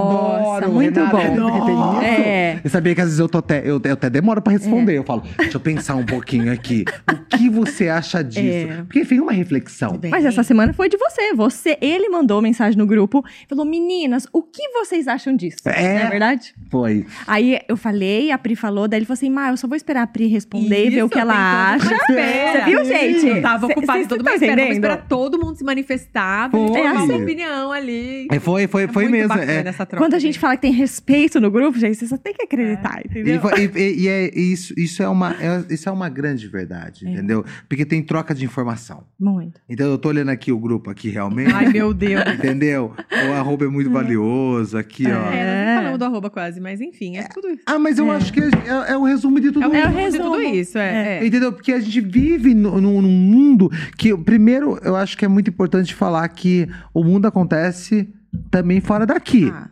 adoro! muito Renata, bom. isso? É. Eu sabia que às vezes eu, tô até, eu, eu até demoro pra responder. Eu falo, deixa eu pensar um pouquinho aqui. O que você acha disso? É. Porque fica uma reflexão. Mas essa semana foi de você. Você, ele mandou mensagem no grupo, falou: "Meninas, o que vocês acham disso?" É. Não é verdade? Foi. Aí eu falei, a Pri falou, daí ele falou assim: "Má, eu só vou esperar a Pri responder e ver o que Isso, ela acha." Você viu, gente? Tava Cê- ocupado cês todo tá mundo espera. Vamos entendendo? esperar todo mundo se manifestar. pra Foi. gente dar É. ali. É, Foi, foi, É foi muito mesmo. é. essa troca, Quando a gente fala que tem respeito no grupo, gente, você só tem que acreditar, E, entendeu? e- e- e é, isso, isso, é uma, é, isso é uma grande verdade, entendeu? Porque tem troca de informação. Muito. Então eu tô olhando aqui o grupo aqui realmente. Ai, meu Deus. Entendeu? O arroba é muito valioso aqui, ó. É, falamos do arroba quase, mas enfim, é tudo isso. Ah, mas eu acho que é, é o resumo de tudo É o isso. resumo de tudo isso, é. é. Entendeu? Porque a gente vive num mundo que, primeiro, eu acho que é muito importante falar que o mundo acontece também fora daqui. Ah,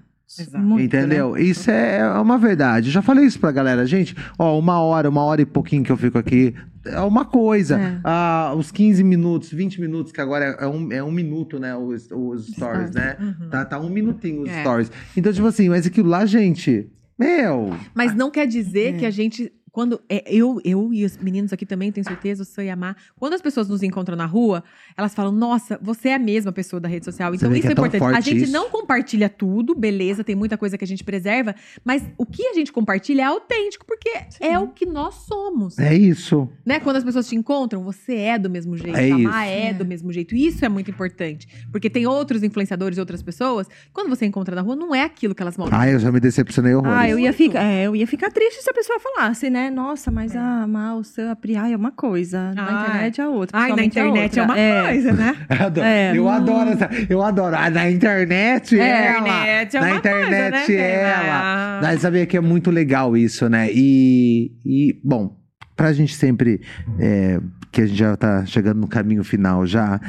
Muito, Entendeu? né? Isso é uma verdade. Eu já falei isso pra galera. Gente, ó, uma hora, uma hora e pouquinho que eu fico aqui é uma coisa. É. Ah, os 15 minutos, 20 minutos, que agora é um, é um minuto, né? Os, os stories, né? Tá, tá um minutinho os É. stories. Então, tipo assim, mas aquilo lá, gente, meu. Mas não quer dizer que a gente. Quando é, eu, eu e os meninos aqui também, tenho certeza, o Sam e a Mar, quando as pessoas nos encontram na rua, elas falam: Nossa, você é a mesma pessoa da rede social. Então isso é, é importante. A gente isso. não compartilha tudo, beleza, tem muita coisa que a gente preserva, mas o que a gente compartilha é autêntico, porque é o que nós somos. É isso. Né? Quando as pessoas te encontram, você é do mesmo jeito, É a isso. é do mesmo jeito. Isso é muito importante. Porque tem outros influenciadores e outras pessoas, quando você encontra na rua, não é aquilo que elas mostram. Ai, eu já me decepcionei horrores. Ah, eu ia ficar, é, eu ia ficar triste se a pessoa falasse, né? Nossa, mas a Mal, o Sam, a Pri, ai, é uma coisa. Na Ai. internet é outra. Ai, na pessoalmente internet é, outra. uma coisa, né? Eu adoro, É, eu adoro essa. Eu adoro. Ah, na internet, É, ela. internet é na uma internet, coisa, né, ela. Mas sabia que é muito legal isso, né? E, e bom, pra gente sempre. é, que a gente já tá chegando no caminho final já.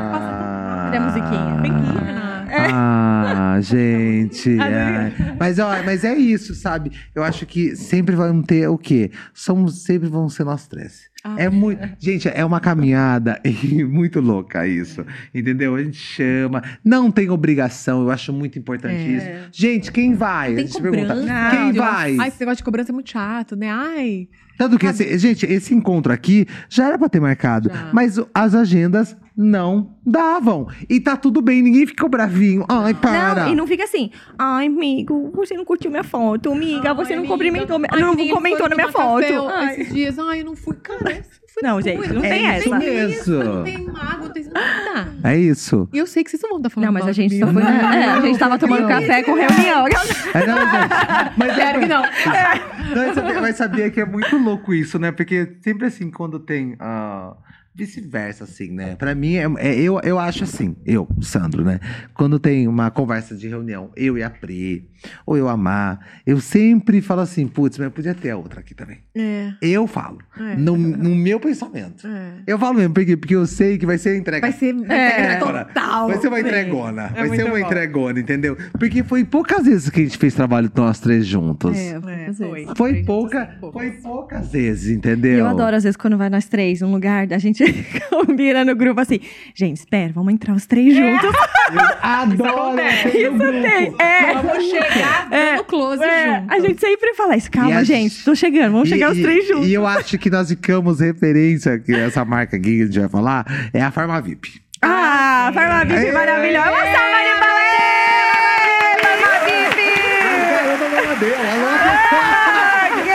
Ah. Cadê a musiquinha? Bem aqui, Renata. Ah, gente. Ai. Mas, ó, mas é isso, sabe? Eu acho que sempre vão ter o quê? Somos, sempre vão ser nós três. Ah, É muito. Gente, é uma caminhada muito louca isso. Entendeu? A gente chama. Não tem obrigação, eu acho muito importante É. isso. Gente, quem vai? Tem a gente pergunta. cobrança. Quem vai? Ai, esse negócio de cobrança é muito chato, né? Ai. Tanto que, esse- gente, esse encontro aqui já era pra ter marcado, Já. mas as agendas não davam. E tá tudo bem, ninguém ficou bravinho. Ai, para. Não, e não fica assim, ai, amigo, você não curtiu minha foto, amiga, você não amiga. cumprimentou, minha- Ai, não comentou na minha foto. Ai. Esses dias, ai, eu não fui. Cara, eu fui, Não, gente, não É tem isso essa. mesmo. Não tem mago, não tem nada. É isso. E eu sei que vocês não vão estar falando Não, mas a gente só foi. É, a gente tava tomando Não. café com reunião. É, não, gente, mas é- Sério que não. Não, mas sabia- mas sabia que é muito louco isso, né? Porque sempre assim, quando tem. ah, Vice-versa, assim, né? Pra mim, é, é- eu, eu acho assim, eu, Sandro, né? Quando tem uma conversa de reunião, eu e a Pri, ou eu amar, eu sempre falo assim, putz, mas podia ter a outra aqui também. É, Eu falo, É. no, no meu pensamento. é. Eu falo mesmo, porque, porque eu sei que vai ser entrega Vai ser, É. total. Vai ser uma Sim. entregona. É vai ser uma bom. entregona, entendeu? Porque foi poucas vezes que a gente fez trabalho nós três juntos. É, É, foi. Foi Foi pouca, poucas. foi poucas vezes, entendeu? Eu adoro, às vezes, quando vai nós três num lugar, a gente combina no grupo assim, gente, espera, vamos entrar os três juntos. Eu adoro no grupo. É, Vamos chegar É. no close é, junto. a gente sempre fala isso. Calma, a- gente, tô chegando, vamos E- chegar os e- três juntos. E eu acho que nós ficamos referência, que essa marca aqui que a gente vai falar, é a Farma VIP. Ah, Farma VIP É. maravilhosa. Salva de palmas!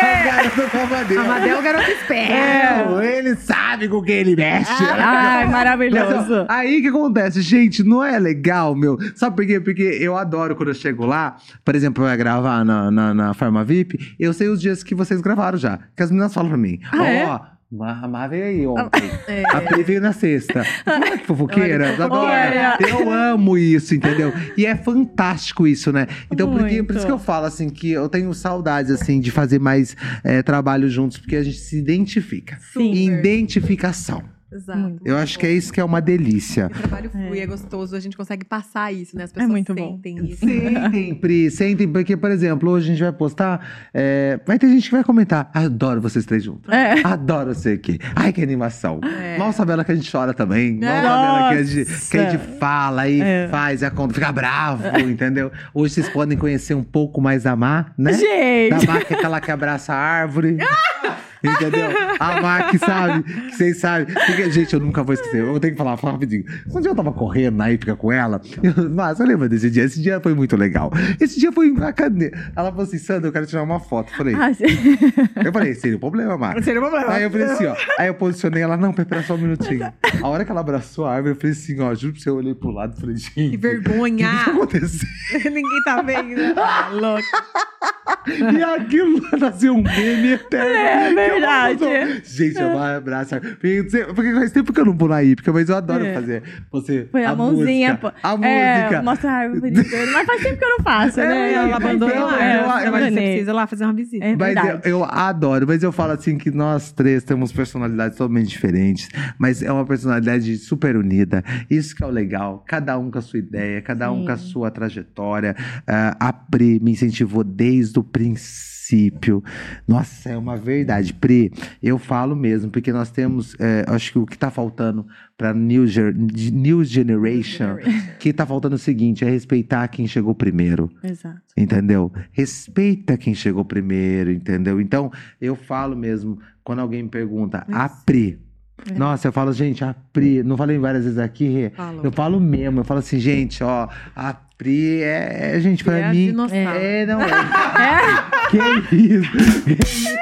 Farma VIP! A Amadeu é o garoto esperto. É, ele sabe com quem ele mexe. Ai, maravilhoso. Mas, ó, aí o que acontece, gente, não é legal, meu. Sabe por quê? Porque eu adoro quando eu chego lá, por exemplo, eu ia gravar na, na, na Farma VIP, eu sei os dias que vocês gravaram já. Que as meninas falam pra mim. Ó, Ah, é? A Má veio aí ontem. É. A Pri veio na sexta. Olha que fofoqueira. Olha que adoro. fofoqueira. Eu amo isso, entendeu? E é fantástico isso, né? Então, porque, por isso que eu falo, assim, que eu tenho saudades, assim, de fazer mais é, trabalho juntos, porque a gente se identifica. Sim. Identificação. Exato. Eu acho que é isso que é uma delícia. O trabalho flui, é. gostoso, a gente consegue passar isso, né? As pessoas muito bom. sentem isso. Sentem, Pri, sentem, porque, por exemplo, hoje a gente vai postar, é, vai ter gente que vai comentar, adoro vocês três juntos. É. Adoro você aqui. Ai, que animação. É. Mal sabe ela que a gente chora também. Mal É. sabe ela que a gente, que a gente fala e É. faz e a conta, fica bravo, entendeu? Hoje vocês podem conhecer um pouco mais da Má, né? Da Gente! Má que é aquela que abraça a árvore. Entendeu? A que sabe, que vocês sabem. Porque, gente, eu nunca vou esquecer. Eu tenho que falar, falar rapidinho. Um dia eu tava correndo na época com ela. Eu, mas eu lembro desse dia. Esse dia foi muito legal. Esse dia foi bacana. Ela falou assim: Sandra, eu quero tirar uma foto. Eu falei, Ah, sim. eu falei, seria um problema, Má. Seria um problema. Aí eu falei assim, ó. Aí eu posicionei ela, não, espera só um minutinho. A hora que ela abraçou a árvore, eu falei assim, ó, juro pra você, eu olhei pro lado e falei, gente. Que O que vergonha! que tá acontecendo? Ninguém tá vendo. Ah, louco. E aquilo nasceu um meme eterno. É verdade. Gente, eu vou abraçar. Porque porque faz tempo que eu não vou na hípica, mas eu adoro É. fazer. Você, Foi a, mãozinha, música, pô. A É, música. mostra a árvore bonita. Mas faz tempo que eu não faço, né? É, Ela abandonou lá. eu- né? eu- Você precisa lá fazer uma visita. É Mas verdade. eu, eu adoro, mas eu falo assim que nós três temos personalidades totalmente diferentes, mas é uma personalidade super unida. Isso que é o legal. Cada um com a sua ideia, cada um Sim. com a sua trajetória. Ah, a Pri me incentivou desde o princípio. Nossa, é uma verdade. Pri, eu falo mesmo, porque nós temos, é, acho que o que tá faltando para new, new Generation, que tá faltando é o seguinte, é respeitar quem chegou primeiro. Exato. Entendeu? Respeita quem chegou primeiro, entendeu? Então, eu falo mesmo, quando alguém me pergunta, a Pri. É. Nossa, eu falo, gente, a Pri. Não falei várias vezes aqui, Rê. Falou. Eu falo mesmo, eu falo assim, gente, ó, a Pri é, é, gente, pra É mim. dinossauro. É, não é. Isso? Que isso?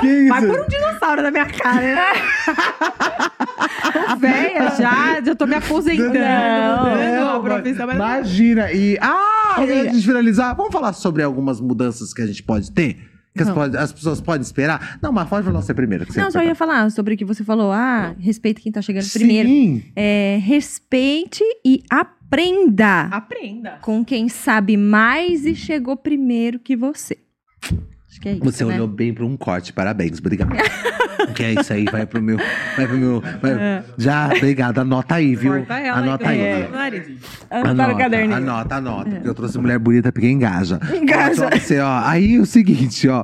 Que isso? Vai por um dinossauro na minha cara. né? Tô velha já, já tô me aposentando. Não, mudando Não, a profissão. mas- Imagina. E. Ah, antes de finalizar, vamos falar sobre algumas mudanças que a gente pode ter? Que as, pode- as pessoas podem esperar? Não, mas pode falar você primeiro. Que você Não, só ia falar sobre o que você falou. Ah, respeite quem tá chegando primeiro. Sim. É, respeite e aprenda Aprenda. com quem sabe mais e chegou primeiro que você. Acho que é isso. Você né? olhou bem para um corte, parabéns, obrigado. que é isso aí, vai pro meu. Vai pro meu. vai- Já, obrigado, anota aí, viu? Ela anota aí, aí. nariz. Anota no caderninho. Anota, anota. Porque eu trouxe mulher bonita porque engaja. Engaja. Ó, você, ó. Aí o seguinte, ó.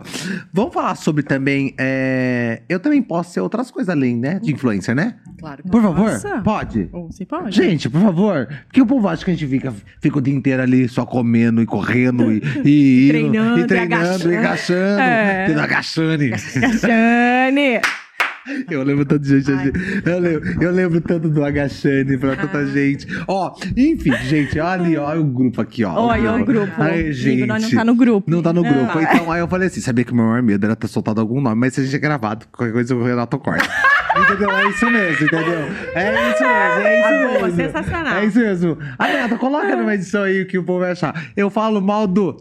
Vamos falar sobre também. é, Eu também posso ser outras coisas além, né? De influencer, né? Claro que Por favor, Nossa. pode? Você pode. Gente, por favor. Porque o povo acha que a gente fica, fica o dia inteiro ali só comendo e correndo e, e, Treinando e e treinando e agachando. É. Tendo agachando. Jane! Eu lembro tanto de gente. Eu lembro, eu lembro tanto do Agachane pra tanta gente. Ó, enfim, gente, olha ali, olha o grupo aqui, ó. Olha o grupo. Ai, gente. nós não tá no grupo. Não tá no Não. grupo. Então, aí eu falei assim: sabia que o meu maior medo era ter soltado algum nome, mas se a gente é gravado, qualquer coisa o Renato corta. Entendeu? É isso mesmo, entendeu? É isso mesmo, é isso Boa, mesmo. sensacional. É isso mesmo. Ah, Renata, coloca numa edição aí que o povo vai achar. Eu falo mal do.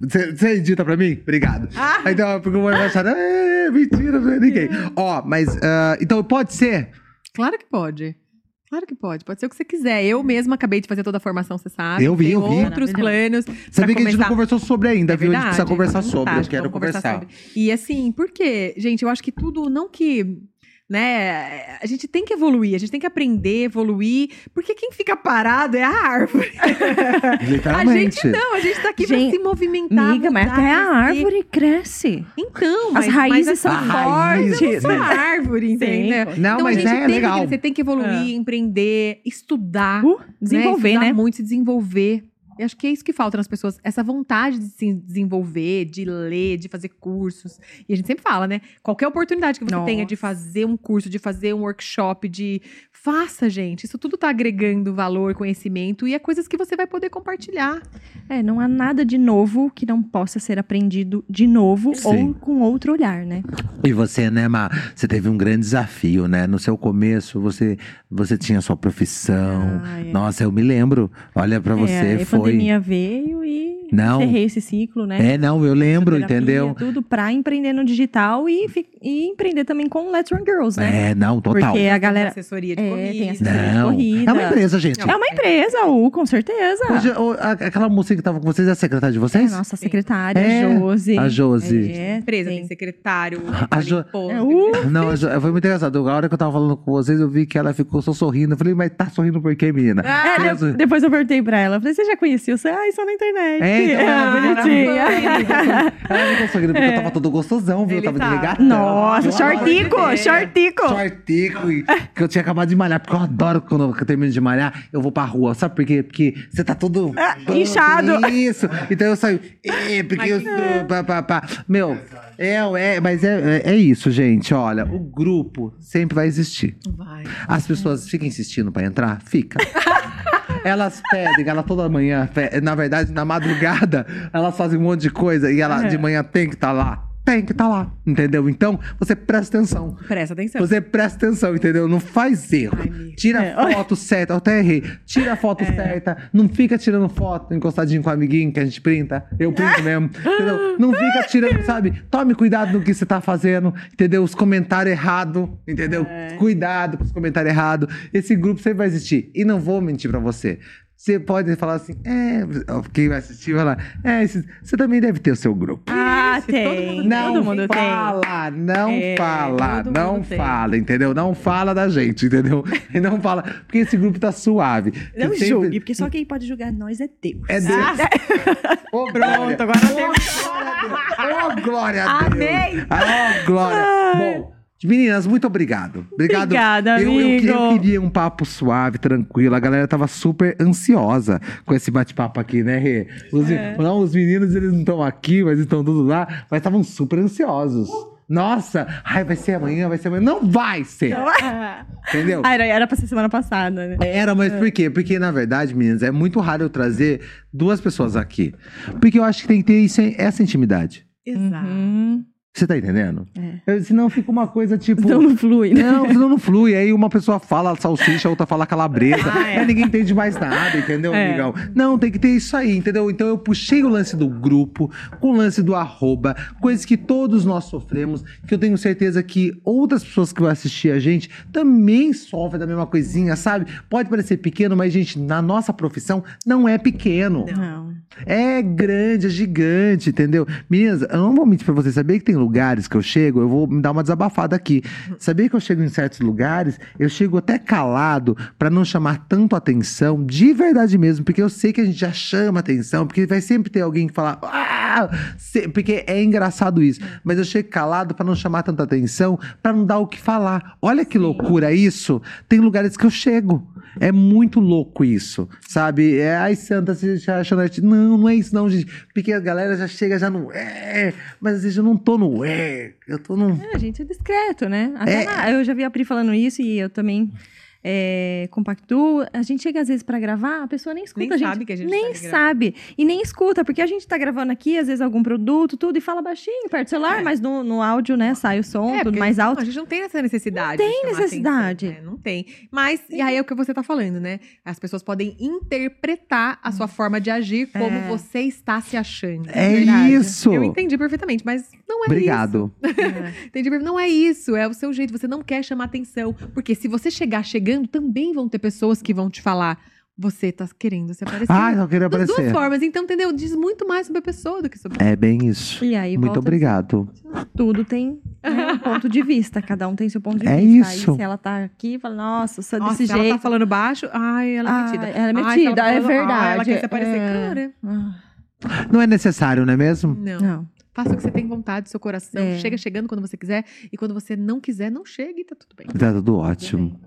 Você edita pra mim? Obrigado. Então, porque o povo vai achar. É, mentira, não é ninguém. Ó, mas. ah, então, pode ser. Claro que pode. Claro que pode. Pode ser o que você quiser. Eu mesma acabei de fazer toda a formação, você sabe. Eu vi, Tem eu vi. outros planos. Sabia que a gente não conversou sobre ainda, É viu? A gente precisa conversar sobre. Eu quero conversar. sobre. E assim, por quê? Gente, eu acho que tudo, não que. Né? A gente tem que evoluir, a gente tem que aprender, evoluir, porque quem fica parado é a árvore. A gente não, a gente tá aqui Gente, pra se movimentar. Amiga, mas até a árvore cresce. Então, As mas, raízes mas são A fortes. só a árvore, entendeu? Não, então mas a gente é tem legal. Que, você tem que evoluir, empreender, estudar. Uh, desenvolver, estudar né? muito, se desenvolver. Eu acho que é isso que falta nas pessoas, essa vontade de se desenvolver, de ler, de fazer cursos. E a gente sempre fala, né? Qualquer oportunidade que você Nossa. tenha de fazer um curso, de fazer um workshop, de faça, gente. Isso tudo tá agregando valor, conhecimento e é coisas que você vai poder compartilhar. É, não há nada de novo que não possa ser aprendido de novo Sim. ou com outro olhar, né? E você, né, Má? Você teve um grande desafio, né? No seu começo, você, você tinha sua profissão. Ah, é. Nossa, eu me lembro. Olha, pra você, é, foi. Pandemia veio e Não. encerrei esse ciclo, né? É, não, eu lembro, Terapia, entendeu? Tudo pra empreender no digital e, e empreender também com Let's Run Girls, né? É, não, total. Porque a galera. assessoria de É, corrida. tem assessoria de Não. corrida. É uma empresa, gente. É uma empresa, U, com certeza. Hoje, o- a- aquela moça que tava com vocês é a secretária de É vocês? a nossa secretária, É, Josi. a Josi. É, empresa, tem tem. secretário, A Jo- É, uh, Não, a Jo- foi muito engraçado. A hora que eu tava falando com vocês, eu vi que ela ficou só sorrindo. Eu falei, mas tá sorrindo por quê, menina? É, Fez de- o- depois eu perguntei pra ela. eu Falei, você já conhecia? Você, ai, só na internet. É, então, Ah, ela- bonitinha. Ela ficou sorrindo porque eu tava todo gostosão, viu? Eu Ele tava de tá. regatão. Nossa, Eu shortico, shortico. Shortico, e que eu tinha acabado de malhar, porque eu adoro quando eu termino de malhar, eu vou pra rua. Sabe por quê? Porque você tá todo. inchado. Isso. Então eu saio. "É, porque eu sou. Pá, pá, pá." Meu, é, é, mas é, é, é isso, gente. Olha, o grupo sempre vai existir. Vai. As pessoas ficam insistindo pra entrar? Fica. Elas pedem, ela toda manhã, na verdade, na madrugada, elas fazem um monte de coisa e ela de manhã tem que estar lá. Tem que estar lá, entendeu? Então, você presta atenção. Presta atenção. Você presta atenção, entendeu? Não faz erro. Ai. Tira É. a foto certa. Eu até errei. Tira a foto certa. Não fica tirando foto encostadinho com o amiguinho que a gente printa. Eu printo mesmo. Entendeu? Não fica tirando, sabe? Tome cuidado no que você tá fazendo. Entendeu? Os comentários errados. Entendeu? Cuidado com os comentários errados. Esse grupo sempre vai existir. E não vou mentir pra você. Você pode falar assim, é, quem vai assistir vai lá, é, você também deve ter o seu grupo. Ah, Isso, tem. todo mundo- Não todo mundo tem. fala, não É, fala, não tem. fala, entendeu? Não fala da gente, entendeu? E não fala, porque esse grupo tá suave. Não Sempre- julgue, porque só quem pode julgar nós é Deus. É Deus. Ô, Pronto, agora tem. Ô, glória a Deus. Amém. Ô, glória. Bom, meninas, muito obrigado. Obrigado. Obrigada, eu, eu, amigo. eu queria um papo suave, tranquilo. A galera tava super ansiosa com esse bate-papo aqui, né, Rê? Os, É. não, os meninos, eles não estão aqui, mas estão todos lá. Mas estavam super ansiosos. Nossa, ai, vai ser amanhã, vai ser amanhã. Não vai ser, entendeu? Ah, era, era pra ser semana passada, né? Era, mas por quê? Porque, na verdade, meninas, é muito raro eu trazer duas pessoas aqui. Porque eu acho que tem que ter isso, essa intimidade. Exato. Hum, Você tá entendendo? É. Eu- Senão fica uma coisa tipo. Não flui, né? Não, senão não flui. Aí uma pessoa fala salsicha, a outra fala calabresa. Ah, é. Aí ninguém entende mais nada, entendeu, É. amigão? Não, tem que ter isso aí, entendeu? Então eu puxei o lance do grupo, com o lance do arroba, coisas que todos nós sofremos, que eu tenho certeza que outras pessoas que vão assistir a gente também sofrem da mesma coisinha, sabe? Pode parecer pequeno, mas, gente, na nossa profissão não é pequeno. Não. É grande, é gigante, entendeu? Meninas, eu não vou mentir pra vocês. Sabia que tem lugares que eu chego, eu vou me dar uma desabafada aqui. Sabia que eu chego em certos lugares, eu chego até calado pra não chamar tanto atenção, de verdade mesmo, porque eu sei que a gente já chama atenção, porque vai sempre ter alguém que fala. "Ah!" Porque é engraçado isso. Mas eu chego calado pra não chamar tanta atenção, pra não dar o que falar. Olha que loucura isso. Tem lugares que eu chego. É muito louco isso, sabe? É, ai, Santa, você já achou net- Não, não é isso não, gente. Porque a galera já chega já no é, mas às vezes eu não tô no é, eu tô no... É, a gente é discreto, né? Até É. na- eu já vi a Pri falando isso e eu também é. A gente chega às vezes pra gravar, a pessoa nem escuta Nem a gente. sabe que a gente Nem tá sabe. E nem escuta, porque a gente tá gravando aqui, às vezes, algum produto, tudo, e fala baixinho, perto do celular, mas no, no áudio, né, sai o som, É, tudo mais alto. a gente não tem essa necessidade. Não tem necessidade. atenção, né? Não tem. Mas, e aí é o que você tá falando, né? As pessoas podem interpretar a sua forma de agir como É. você está se achando. É Verdade. isso. Eu entendi perfeitamente, mas não é Obrigado. isso. Entendi perfeitamente. Não é isso. É o seu jeito. Você não quer chamar atenção. Porque se você chegar chegando, também vão ter pessoas que vão te falar. Você tá querendo se aparecer. Ai, não queria Das duas aparecer. formas. Então, entendeu? Diz muito mais sobre a pessoa do que sobre É bem isso. E aí Muito volta- obrigado. Tudo tem né, um ponto de vista, cada um tem seu ponto de É vista. isso. Aí, se ela tá aqui, fala, nossa, sou Nossa, desse se ela jeito. tá falando baixo, ai, ela é Ah, metida. ela é Ai, se metida, tá é falando- ai, verdade. ela quer se aparecer. É. Cara, Ah, Não é necessário, não é mesmo? não. Não. Faça o que você tem vontade, seu coração. É. Chega chegando quando você quiser. E quando você não quiser, não chega e tá tudo bem. Tá tudo ótimo.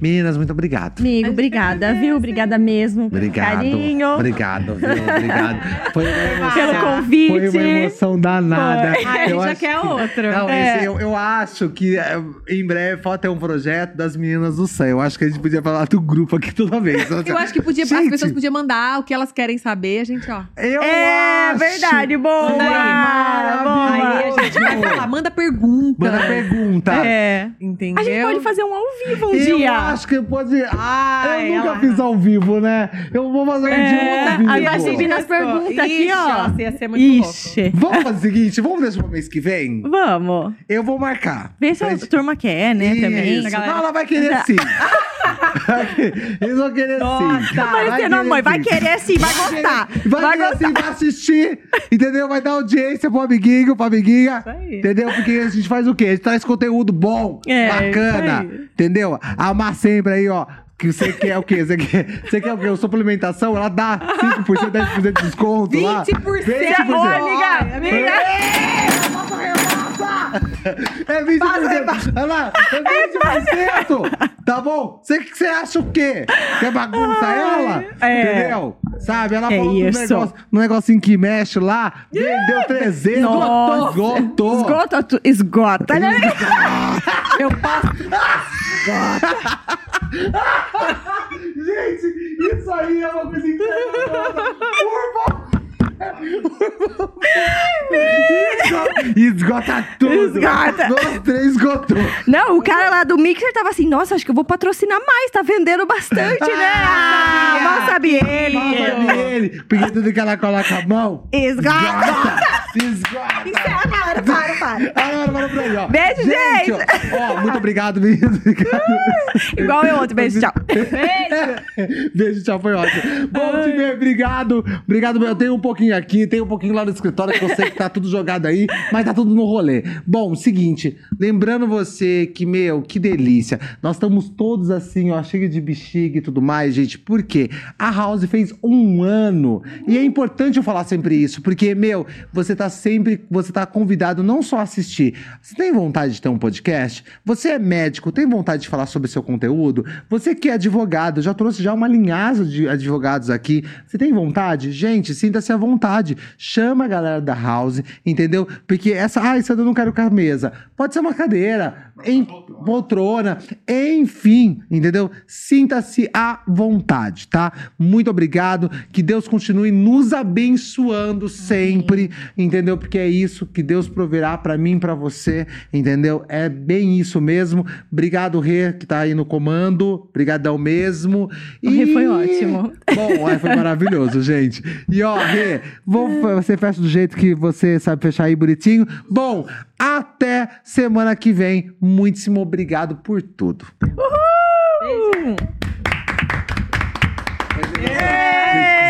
Meninas, muito obrigado. Amigo, obrigada, viu? Obrigada mesmo. Obrigado. Carinho. Obrigado, viu? Obrigado. Foi uma emoção. Pelo convite. Foi uma emoção danada. Ai, a gente Eu já acho quer que- outro. Não, É. esse, eu, eu acho que é, em breve pode ter um projeto das meninas do céu. Eu acho que a gente podia falar do grupo aqui toda vez. Eu acho que podia, as Gente, pessoas podiam mandar o que elas querem saber. A gente, ó. Eu É acho verdade, boa. Manda aí. boa. Aí a gente vai falar, manda pergunta. Manda pergunta. É. Entendeu? A gente pode fazer um ao vivo um eu dia. acho que pode. Ai, eu nunca ela- fiz ao vivo, né? Eu vou fazer um dia É, ao vivo. aí vai seguir nas perguntas aqui, ó. Você ia ser muito louco. Ixi. Vamos fazer o seguinte, vamos deixar pro mês que vem? Vamos. Eu vou marcar. Vê se Pra a gente- turma quer, né, também. Isso. Não, ela vai querer sim. Eles vão querer sim. Tá parecendo a mãe. Vai querer sim, vai gostar. Vai, Vai querer gostar. sim, vai assistir. Entendeu? Vai dar audiência pro amiguinho, pra amiguinha. aí. Entendeu? Porque a gente faz o quê? A gente traz conteúdo bom, É, bacana. isso. Entendeu? Amar sempre aí, ó. Que você quer o quê? Você quer, você quer o quê? Suplementação? Ela dá 5%, 10% de desconto lá. 20%. 20%. Ô, amiga, amiga. É 20%. Olha lá, é 20%. Tá bom? Você, você acha o quê? Quer bagunça ela? é. Entendeu? Sabe? Ela É falou isso. negócio, no negocinho que mexe lá, vendeu 300. Nossa. Esgotou. Esgota, tu- esgota, né? Eu passo. Gente, isso aí é uma coisa incrível. Por favor. Esgota, tudo. Esgota. Nós três esgotou. Não, o cara lá do Mixer tava assim, nossa, acho que eu vou patrocinar mais, tá vendendo bastante, né? Ah, mal sabe ele. Mal sabe ele. Porque tudo que ela coloca a mão. Esgota. Esgota. Para, para, para. Agora, bora pra aí, ó. Beijo, gente. Ó, ó, muito obrigado. Obrigado. Igual eu outro, beijo, tchau. Beijo, tchau, foi ótimo. Bom te ver, obrigado. Obrigado, meu. Eu tenho um pouquinho aqui, tem um pouquinho lá no escritório, que eu sei que tá tudo jogado aí, mas tá tudo no rolê. Bom, seguinte, lembrando você que, meu, que delícia. Nós estamos todos assim, ó, cheio de bexiga e tudo mais, gente. Por quê? A House fez um ano. E é importante eu falar sempre isso, porque, meu, você tá sempre, você tá convidado não só a assistir. Você tem vontade de ter um podcast? Você é médico, tem vontade de falar sobre seu conteúdo? Você que é advogado, já trouxe já uma linhagem de advogados aqui. Você tem vontade? Gente, sinta-se à vontade. Chama a galera da House, entendeu? Porque essa, ah, isso eu não quero com a mesa. Pode ser uma cadeira, em poltrona, enfim, entendeu? Sinta-se à vontade, tá? Muito obrigado. Que Deus continue nos abençoando sempre, entendeu? entendeu? Porque é isso que Deus proverá pra mim, pra você, entendeu? É bem isso mesmo. Obrigado, Rê, que tá aí no comando. Obrigadão mesmo. O Rê foi ótimo. Bom, é, foi maravilhoso, gente. E ó, Rê, vou, você fecha do jeito que você sabe fechar aí bonitinho. Bom, até semana que vem. Muitíssimo obrigado por tudo. Uhul! Gente,